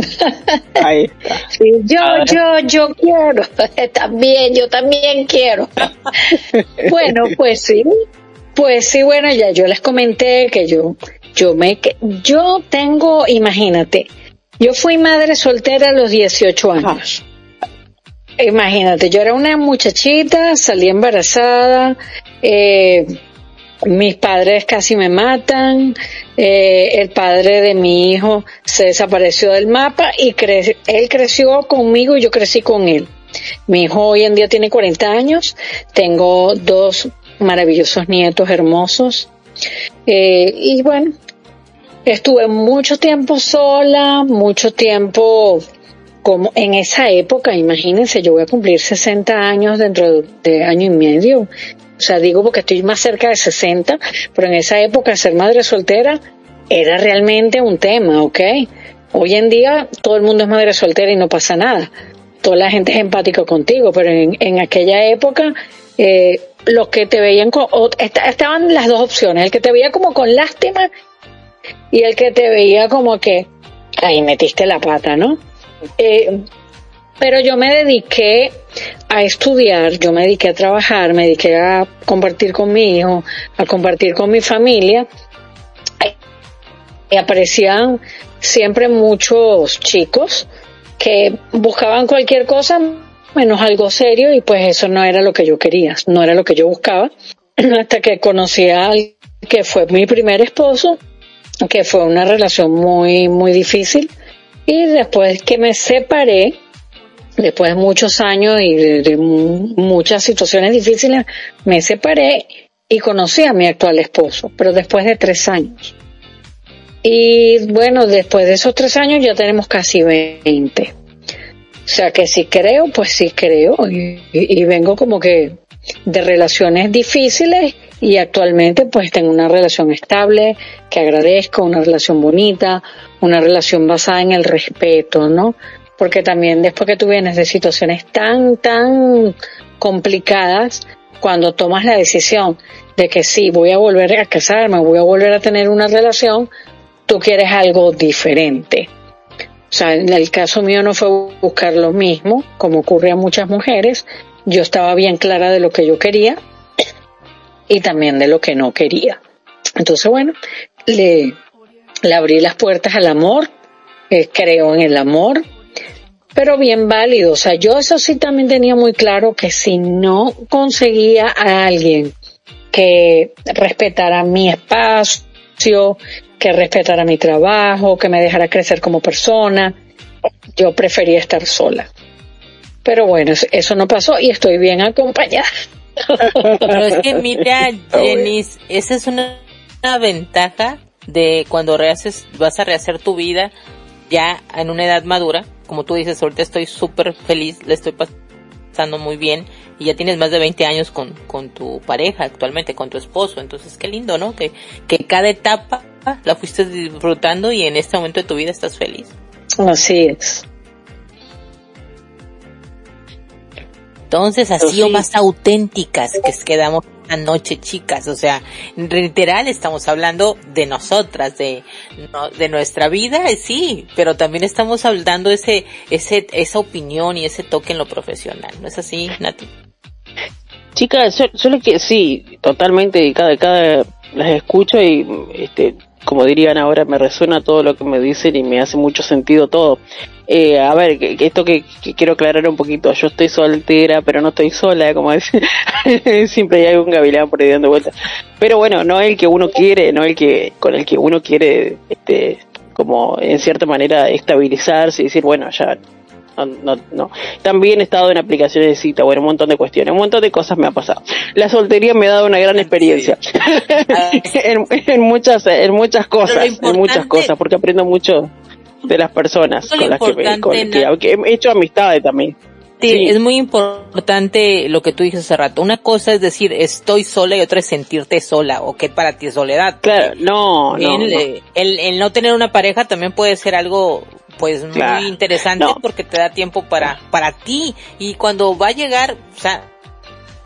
Ahí está. Sí, yo, yo, yo quiero. También, yo también quiero. bueno, pues sí. Pues sí, bueno, ya yo les comenté que yo, yo me, que- yo tengo, imagínate, yo fui madre soltera a los 18 años. Imagínate, yo era una muchachita, salí embarazada, eh, mis padres casi me matan, eh, el padre de mi hijo se desapareció del mapa y cre- él creció conmigo y yo crecí con él. Mi hijo hoy en día tiene 40 años, tengo dos maravillosos nietos hermosos eh, y bueno, estuve mucho tiempo sola, mucho tiempo como en esa época, imagínense, yo voy a cumplir 60 años dentro de año y medio. O sea, digo porque estoy más cerca de 60, pero en esa época ser madre soltera era realmente un tema, ¿ok? Hoy en día todo el mundo es madre soltera y no pasa nada. Toda la gente es empática contigo, pero en, en aquella época eh, los que te veían con, o- esta- estaban las dos opciones, el que te veía como con lástima y el que te veía como que ahí metiste la pata, ¿no? Eh, pero yo me dediqué a estudiar, yo me dediqué a trabajar, me dediqué a compartir con mi hijo, a compartir con mi familia. Y aparecían siempre muchos chicos que buscaban cualquier cosa menos algo serio y pues eso no era lo que yo quería, no era lo que yo buscaba. Hasta que conocí a alguien que fue mi primer esposo, que fue una relación muy, muy difícil. Y después que me separé, después de muchos años y de, de mu- muchas situaciones difíciles, me separé y conocí a mi actual esposo, pero después de tres años. Y bueno, después de esos tres años ya tenemos casi 20. O sea que si creo, pues sí creo. Y vengo como que de relaciones difíciles y actualmente pues tengo una relación estable que agradezco, una relación bonita, una relación basada en el respeto, ¿no? Porque también después que tú vienes de situaciones tan, tan complicadas, cuando tomas la decisión de que sí, voy a volver a casarme, voy a volver a tener una relación, tú quieres algo diferente. O sea, en el caso mío no fue buscar lo mismo, como ocurre a muchas mujeres. Yo estaba bien clara de lo que yo quería y también de lo que no quería. Entonces, bueno, le, le abrí las puertas al amor, eh, creo en el amor, pero bien válido. O sea, yo eso sí también tenía muy claro que si no conseguía a alguien que respetara mi espacio, que respetara mi trabajo, que me dejara crecer como persona, yo prefería estar sola. Pero bueno, eso no pasó y estoy bien acompañada. Pero es que mira, Jenny, esa es una, ventaja de cuando rehaces, vas a rehacer tu vida ya en una edad madura. Como tú dices, ahorita estoy súper feliz, le estoy pasando muy bien y ya tienes más de 20 años con, con tu pareja actualmente, con tu esposo. Entonces, qué lindo, ¿no? Que, que cada etapa la fuiste disfrutando y en este momento de tu vida estás feliz. Así es. Entonces, así o más auténticas que quedamos anoche, chicas. O sea, literal estamos hablando de nosotras, de, de nuestra vida, sí, pero también estamos hablando ese, ese, esa opinión y ese toque en lo profesional. ¿No es así, Nati? Chicas, solo que sí, totalmente, cada, cada, las escucho y, este, como dirían ahora, me resuena todo lo que me dicen y me hace mucho sentido todo. Eh, a ver, que, esto que, quiero aclarar un poquito, yo estoy soltera, pero no estoy sola, como dice, siempre hay un gavilán por ahí dando vueltas. Pero bueno, no el que uno quiere, no el que, con el que uno quiere, este, como en cierta manera estabilizarse y decir, bueno, ya no, no, También he estado en aplicaciones de cita, bueno, un montón de cuestiones, un montón de cosas me ha pasado. La soltería me ha dado una gran experiencia. en, muchas, en muchas cosas, en muchas cosas, porque aprendo mucho de las personas con las que, me, con que, he hecho amistades también. Sí, es muy importante lo que tú dijiste hace rato. Una cosa es decir estoy sola y otra es sentirte sola o qué para ti es soledad. Claro, no, no, el, El, no tener una pareja también puede ser algo pues muy interesante porque te da tiempo para, para ti. Y cuando va a llegar, o sea,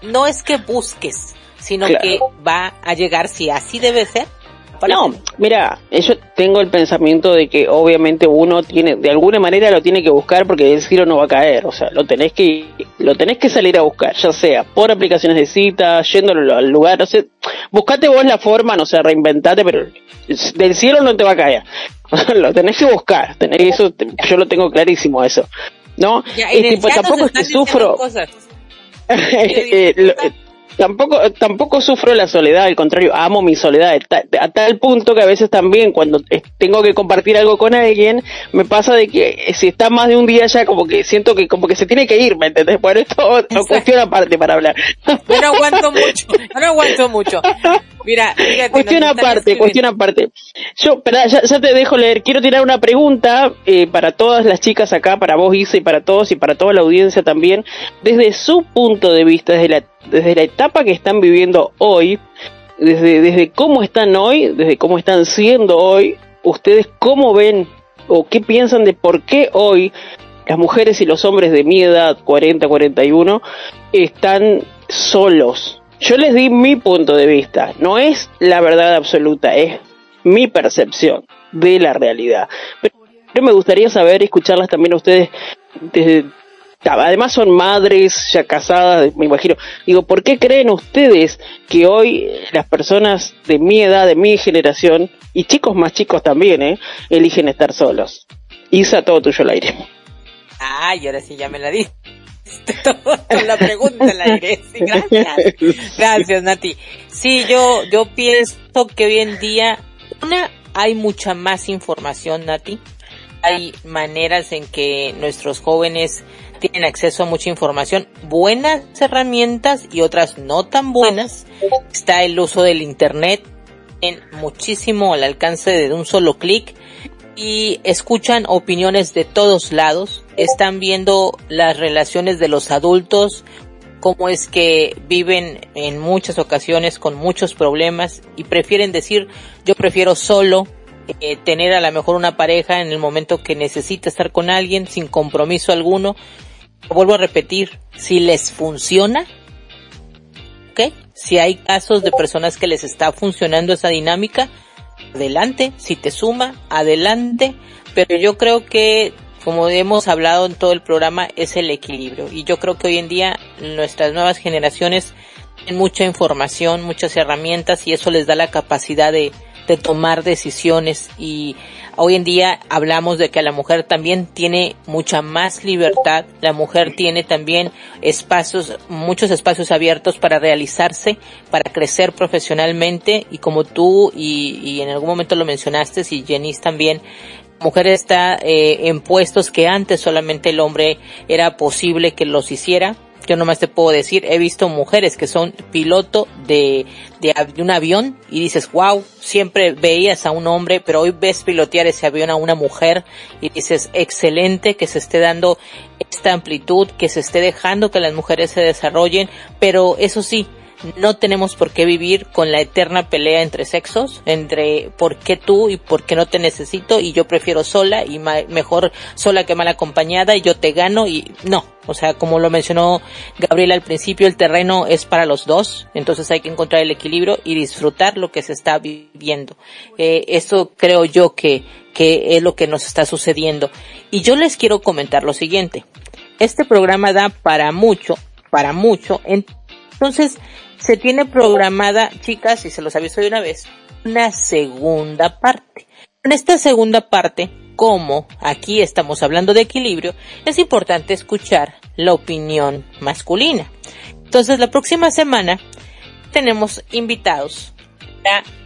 no es que busques, sino que va a llegar si así debe ser. No, mira, yo tengo el pensamiento de que obviamente uno tiene, de alguna manera lo tiene que buscar porque el cielo no va a caer, o sea, lo tenés que, lo tenés que salir a buscar, ya sea por aplicaciones de cita, yendo al lugar, no sé, buscate vos la forma, no sé, reinventate, pero del cielo no te va a caer. lo tenés que buscar, tenés eso, yo lo tengo clarísimo eso. ¿No? y tipo, tampoco es que sufro. Eh, tampoco tampoco sufro la soledad, al contrario, amo mi soledad a tal punto que a veces también cuando tengo que compartir algo con alguien, me pasa de que si está más de un día ya como que siento que como que se tiene que ir, ¿me entendés? Por esto no cuestión aparte para hablar. Yo no aguanto mucho, yo no aguanto mucho. Mira, cuestión aparte, cuestión aparte. Yo, ya, ya, te dejo leer. Quiero tirar una pregunta eh, para todas las chicas acá, para vos Isa y para todos y para toda la audiencia también, desde su punto de vista, desde la, desde la etapa que están viviendo hoy, desde, desde cómo están hoy, desde cómo están siendo hoy, ustedes cómo ven o qué piensan de por qué hoy las mujeres y los hombres de mi edad, 40, 41, están solos yo les di mi punto de vista, no es la verdad absoluta, es mi percepción de la realidad. Pero me gustaría saber y escucharlas también a ustedes desde además son madres ya casadas, me imagino. Digo, ¿por qué creen ustedes que hoy las personas de mi edad, de mi generación, y chicos más chicos también, ¿eh? eligen estar solos? Isa, todo tuyo al aire. Ay, ahora sí ya me la di. la pregunta la. Gracias, Nati. Sí, yo, yo pienso que hoy en día, una, hay mucha más información, Nati. Hay maneras en que nuestros jóvenes tienen acceso a mucha información, buenas herramientas y otras no tan buenas. Está el uso del Internet en muchísimo al alcance de un solo clic y escuchan opiniones de todos lados, están viendo las relaciones de los adultos cómo es que viven en muchas ocasiones con muchos problemas y prefieren decir yo prefiero solo eh, tener a lo mejor una pareja en el momento que necesita estar con alguien sin compromiso alguno. Vuelvo a repetir, si les funciona, ¿ok? Si hay casos de personas que les está funcionando esa dinámica, adelante. Si te suma, adelante. Pero yo creo que, como hemos hablado en todo el programa, es el equilibrio. Y yo creo que hoy en día nuestras nuevas generaciones tienen mucha información, muchas herramientas y eso les da la capacidad de, de tomar decisiones y hoy en día hablamos de que la mujer también tiene mucha más libertad, la mujer tiene también espacios, muchos espacios abiertos para realizarse, para crecer profesionalmente y como tú y, en algún momento lo mencionaste y Jenny también, la mujer está eh, en puestos que antes solamente el hombre era posible que los hiciera, yo nomás te puedo decir, he visto mujeres que son piloto de, de, un avión y dices, wow, siempre veías a un hombre, pero hoy ves pilotear ese avión a una mujer y dices, excelente que se esté dando esta amplitud, que se esté dejando que las mujeres se desarrollen, pero eso sí, no tenemos por qué vivir con la eterna pelea entre sexos, entre por qué tú y por qué no te necesito y yo prefiero sola y mejor sola que mal acompañada y yo te gano y no, o sea, como lo mencionó Gabriela al principio, el terreno es para los dos, entonces hay que encontrar el equilibrio y disfrutar lo que se está viviendo. Eh, eso creo yo que, que es lo que nos está sucediendo. Y yo les quiero comentar lo siguiente. Este programa da para mucho, para mucho. Entonces, se tiene programada, chicas, y se los aviso de una vez, una segunda parte. En esta segunda parte, como aquí estamos hablando de equilibrio, es importante escuchar la opinión masculina. Entonces, la próxima semana tenemos invitados.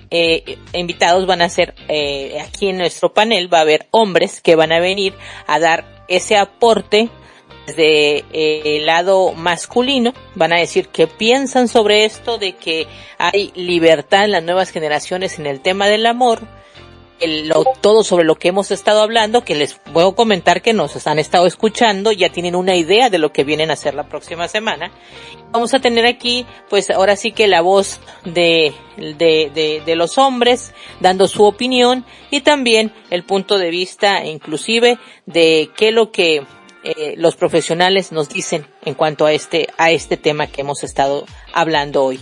Eh, invitados van a ser eh, aquí en nuestro panel, va a haber hombres que van a venir a dar ese aporte desde eh, el lado masculino van a decir que piensan sobre esto de que hay libertad en las nuevas generaciones en el tema del amor, el, todo sobre lo que hemos estado hablando, que les puedo comentar que nos han estado escuchando, ya tienen una idea de lo que vienen a hacer la próxima semana. Vamos a tener aquí, pues ahora sí que la voz de, de, de, de los hombres dando su opinión y también el punto de vista inclusive de qué lo que eh, los profesionales nos dicen en cuanto a este, a este tema que hemos estado hablando hoy.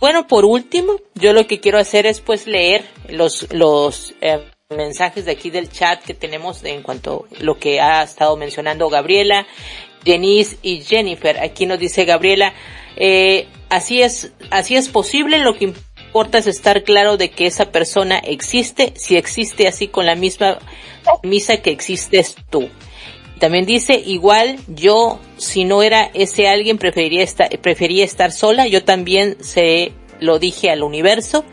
Bueno, por último, yo lo que quiero hacer es pues leer los, los eh, mensajes de aquí del chat que tenemos en cuanto a lo que ha estado mencionando Gabriela, Denise y Jennifer. Aquí nos dice Gabriela, eh, así es, así es posible, lo que importa es estar claro de que esa persona existe, si existe así con la misma misa que existes tú. También dice, igual yo, si no era ese alguien, preferiría estar, prefería estar sola. Yo también se lo dije al universo.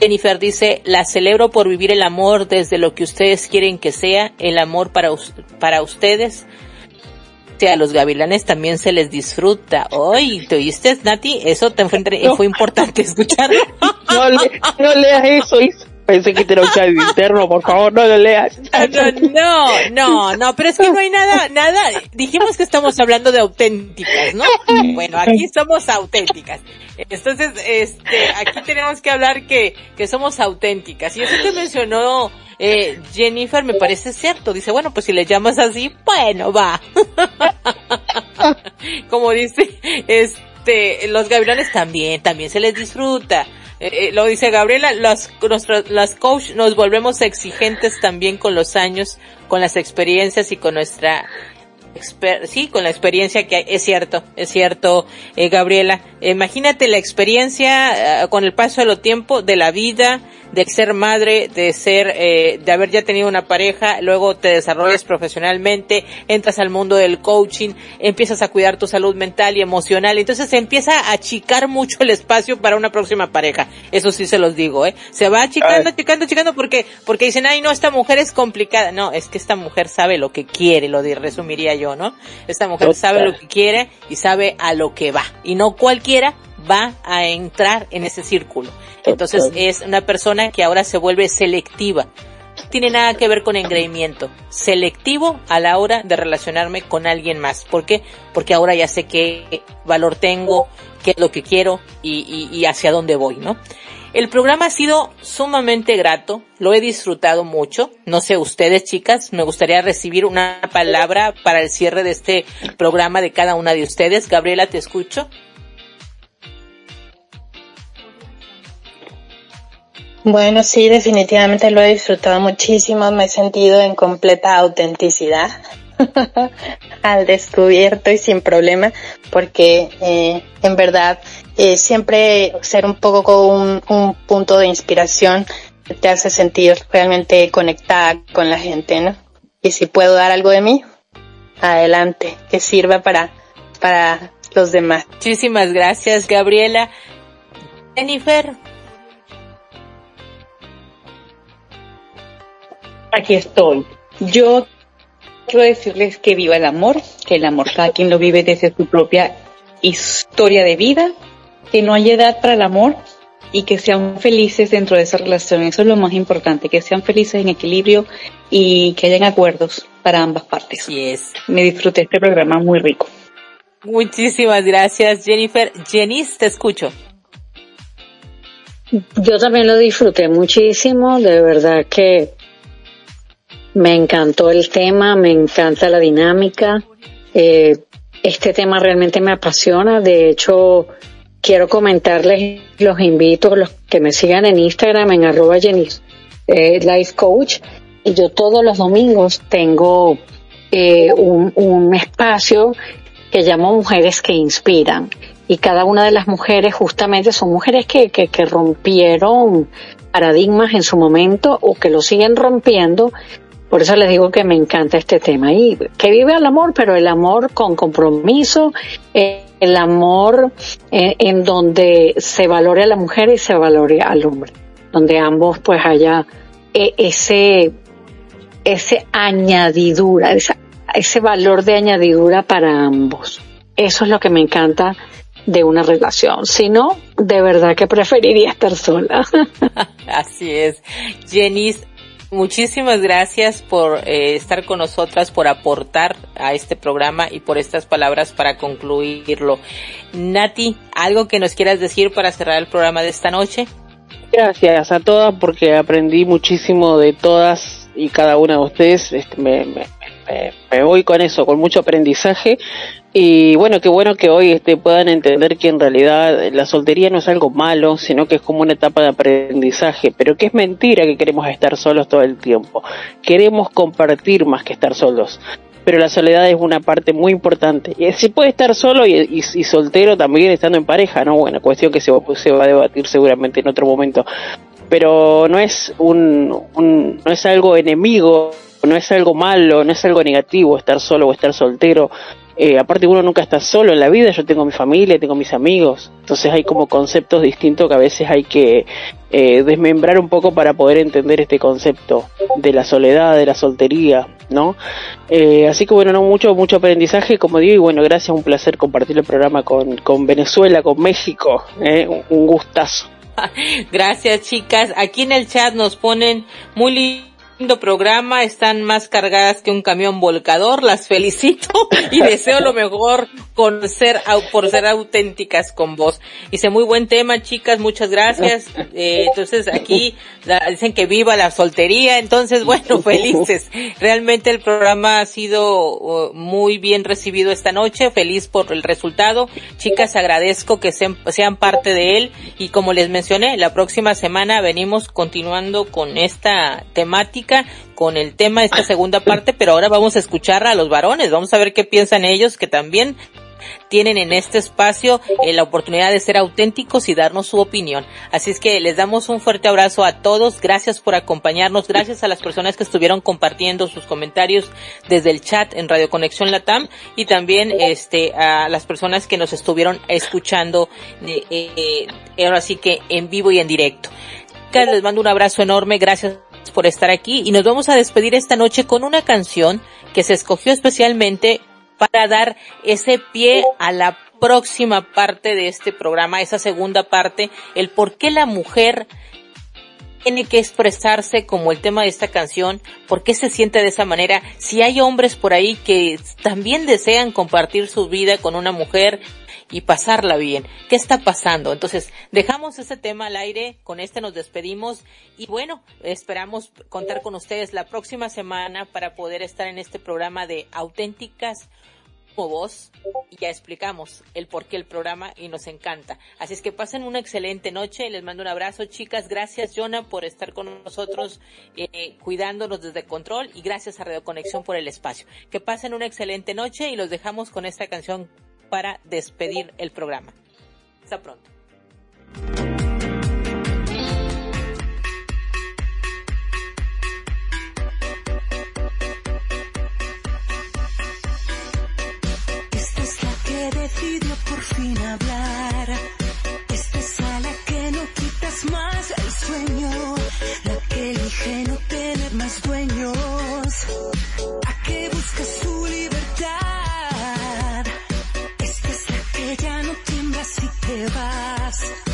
Jennifer dice, la celebro por vivir el amor desde lo que ustedes quieren que sea, el amor para, para ustedes. A los gavilanes también se les disfruta. Oye, ¿te oíste, Nati? Eso te fue, fue importante escucharlo. No, no leas eso, Pensé que era un chat interno, por favor, no lo leas. No, no, no, pero es que no hay nada, nada. Dijimos que estamos hablando de auténticas, ¿no? Bueno, aquí somos auténticas. Entonces, este, aquí tenemos que hablar que, que somos auténticas. Y eso que mencionó eh, Jennifer me parece cierto. Dice, bueno, pues si le llamas así, bueno, va. Como dice, este, los gavilanes también, también se les disfruta. Eh, eh, lo dice Gabriela, las, las coach nos volvemos exigentes también con los años, con las experiencias y con nuestra sí, con la experiencia que hay. Es cierto, es cierto, eh, Gabriela. Imagínate la experiencia con el paso del tiempo de la vida, de ser madre, de ser, eh, de haber ya tenido una pareja, luego te desarrollas profesionalmente, entras al mundo del coaching, empiezas a cuidar tu salud mental y emocional, entonces se empieza a achicar mucho el espacio para una próxima pareja. Eso sí se los digo, eh. Se va achicando, achicando, achicando porque, porque dicen, ay no, esta mujer es complicada. No, es que esta mujer sabe lo que quiere, lo de, resumiría yo, ¿no? Esta mujer sabe lo que quiere y sabe a lo que va. Y no cualquiera va a entrar en ese círculo. Entonces es una persona que ahora se vuelve selectiva. tiene nada que ver con engreimiento. Selectivo a la hora de relacionarme con alguien más. ¿Por qué? Porque ahora ya sé qué valor tengo, qué es lo que quiero y, y, y hacia dónde voy, ¿no? El programa ha sido sumamente grato, lo he disfrutado mucho. No sé ustedes, chicas, me gustaría recibir una palabra para el cierre de este programa de cada una de ustedes. Gabriela, te escucho. Bueno, sí, definitivamente lo he disfrutado muchísimo, me he sentido en completa autenticidad al descubierto y sin problema, porque eh, en verdad eh, siempre ser un poco un, un punto de inspiración te hace sentir realmente conectada con la gente, ¿no? Y si puedo dar algo de mí, adelante, que sirva para, para los demás. Muchísimas gracias, Gabriela. Jennifer, Aquí estoy. Yo quiero decirles que viva el amor, que el amor cada quien lo vive desde su propia historia de vida, que no hay edad para el amor y que sean felices dentro de esa relación. Eso es lo más importante, que sean felices en equilibrio y que hayan acuerdos para ambas partes. Así es. Me disfruté este programa muy rico. Muchísimas gracias, Jennifer. Jenis, te escucho. Yo también lo disfruté muchísimo, de verdad que me encantó el tema, me encanta la dinámica. Eh, este tema realmente me apasiona. De hecho, quiero comentarles, los invito, los que me sigan en Instagram, en arroba Jenny eh, Life Coach. Y yo todos los domingos tengo eh, un, un espacio que llamo Mujeres que Inspiran. Y cada una de las mujeres justamente son mujeres que, que, que rompieron paradigmas en su momento o que lo siguen rompiendo por eso les digo que me encanta este tema y que vive el amor, pero el amor con compromiso, eh, el amor eh, en donde se valore a la mujer y se valore al hombre, donde ambos pues haya eh, ese ese añadidura, ese valor de añadidura para ambos. Eso es lo que me encanta de una relación. Si no, de verdad que preferiría estar sola. Así es. Jenny, Muchísimas gracias por eh, estar con nosotras, por aportar a este programa y por estas palabras para concluirlo. Nati, ¿algo que nos quieras decir para cerrar el programa de esta noche? Gracias a todas porque aprendí muchísimo de todas y cada una de ustedes. Este, me, me, me, me voy con eso, con mucho aprendizaje. Y bueno, qué bueno que hoy este, puedan entender que en realidad la soltería no es algo malo, sino que es como una etapa de aprendizaje, pero que es mentira que queremos estar solos todo el tiempo. Queremos compartir más que estar solos. Pero la soledad es una parte muy importante. Y se puede estar solo y, soltero también estando en pareja, ¿no? Bueno, cuestión que se, se va a debatir seguramente en otro momento. Pero no es un, un, no es algo enemigo, no es algo malo, no es algo negativo estar solo o estar soltero eh, aparte uno nunca está solo en la vida, yo tengo mi familia, tengo mis amigos, entonces hay como conceptos distintos que a veces hay que eh, desmembrar un poco para poder entender este concepto de la soledad, de la soltería, ¿no? Eh, así que bueno, no mucho, mucho aprendizaje, como digo, y bueno, gracias, un placer compartir el programa con, con Venezuela, con México, ¿eh? un, gustazo. Gracias chicas, aquí en el chat nos ponen muy programa, están más cargadas que un camión volcador, las felicito y deseo lo mejor con ser, por ser auténticas con vos. Dice, muy buen tema chicas, muchas gracias. Eh, entonces aquí dicen que viva la soltería, entonces bueno, felices. Realmente el programa ha sido uh, muy bien recibido esta noche, feliz por el resultado. Chicas, agradezco que sean parte de él y como les mencioné, la próxima semana venimos continuando con esta temática con el tema de esta segunda parte, pero ahora vamos a escuchar a los varones, vamos a ver qué piensan ellos que también tienen en este espacio eh, la oportunidad de ser auténticos y darnos su opinión. Así es que les damos un fuerte abrazo a todos, gracias por acompañarnos, gracias a las personas que estuvieron compartiendo sus comentarios desde el chat en Radio Conexión Latam y también este a las personas que nos estuvieron escuchando eh, eh, ahora sí que en vivo y en directo. Les mando un abrazo enorme, gracias por estar aquí y nos vamos a despedir esta noche con una canción que se escogió especialmente para dar ese pie a la próxima parte de este programa, esa segunda parte, el por qué la mujer tiene que expresarse como el tema de esta canción, por qué se siente de esa manera, si hay hombres por ahí que también desean compartir su vida con una mujer y pasarla bien. ¿Qué está pasando? Entonces, dejamos ese tema al aire, con este nos despedimos y bueno, esperamos contar con ustedes la próxima semana para poder estar en este programa de auténticas como voz y ya explicamos el por qué el programa y nos encanta. Así es que pasen una excelente noche, les mando un abrazo chicas, gracias Jonah por estar con nosotros eh, cuidándonos desde control y gracias a Radio Conexión por el espacio. Que pasen una excelente noche y los dejamos con esta canción para despedir el programa. Hasta pronto. Esta es la que decidió por fin hablar. Esta es a la que no quitas más el sueño. La que elige no tener más dueños. A que busca su libertad. Es la que ya no tiembla si te vas.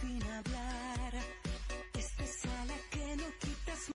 Esta es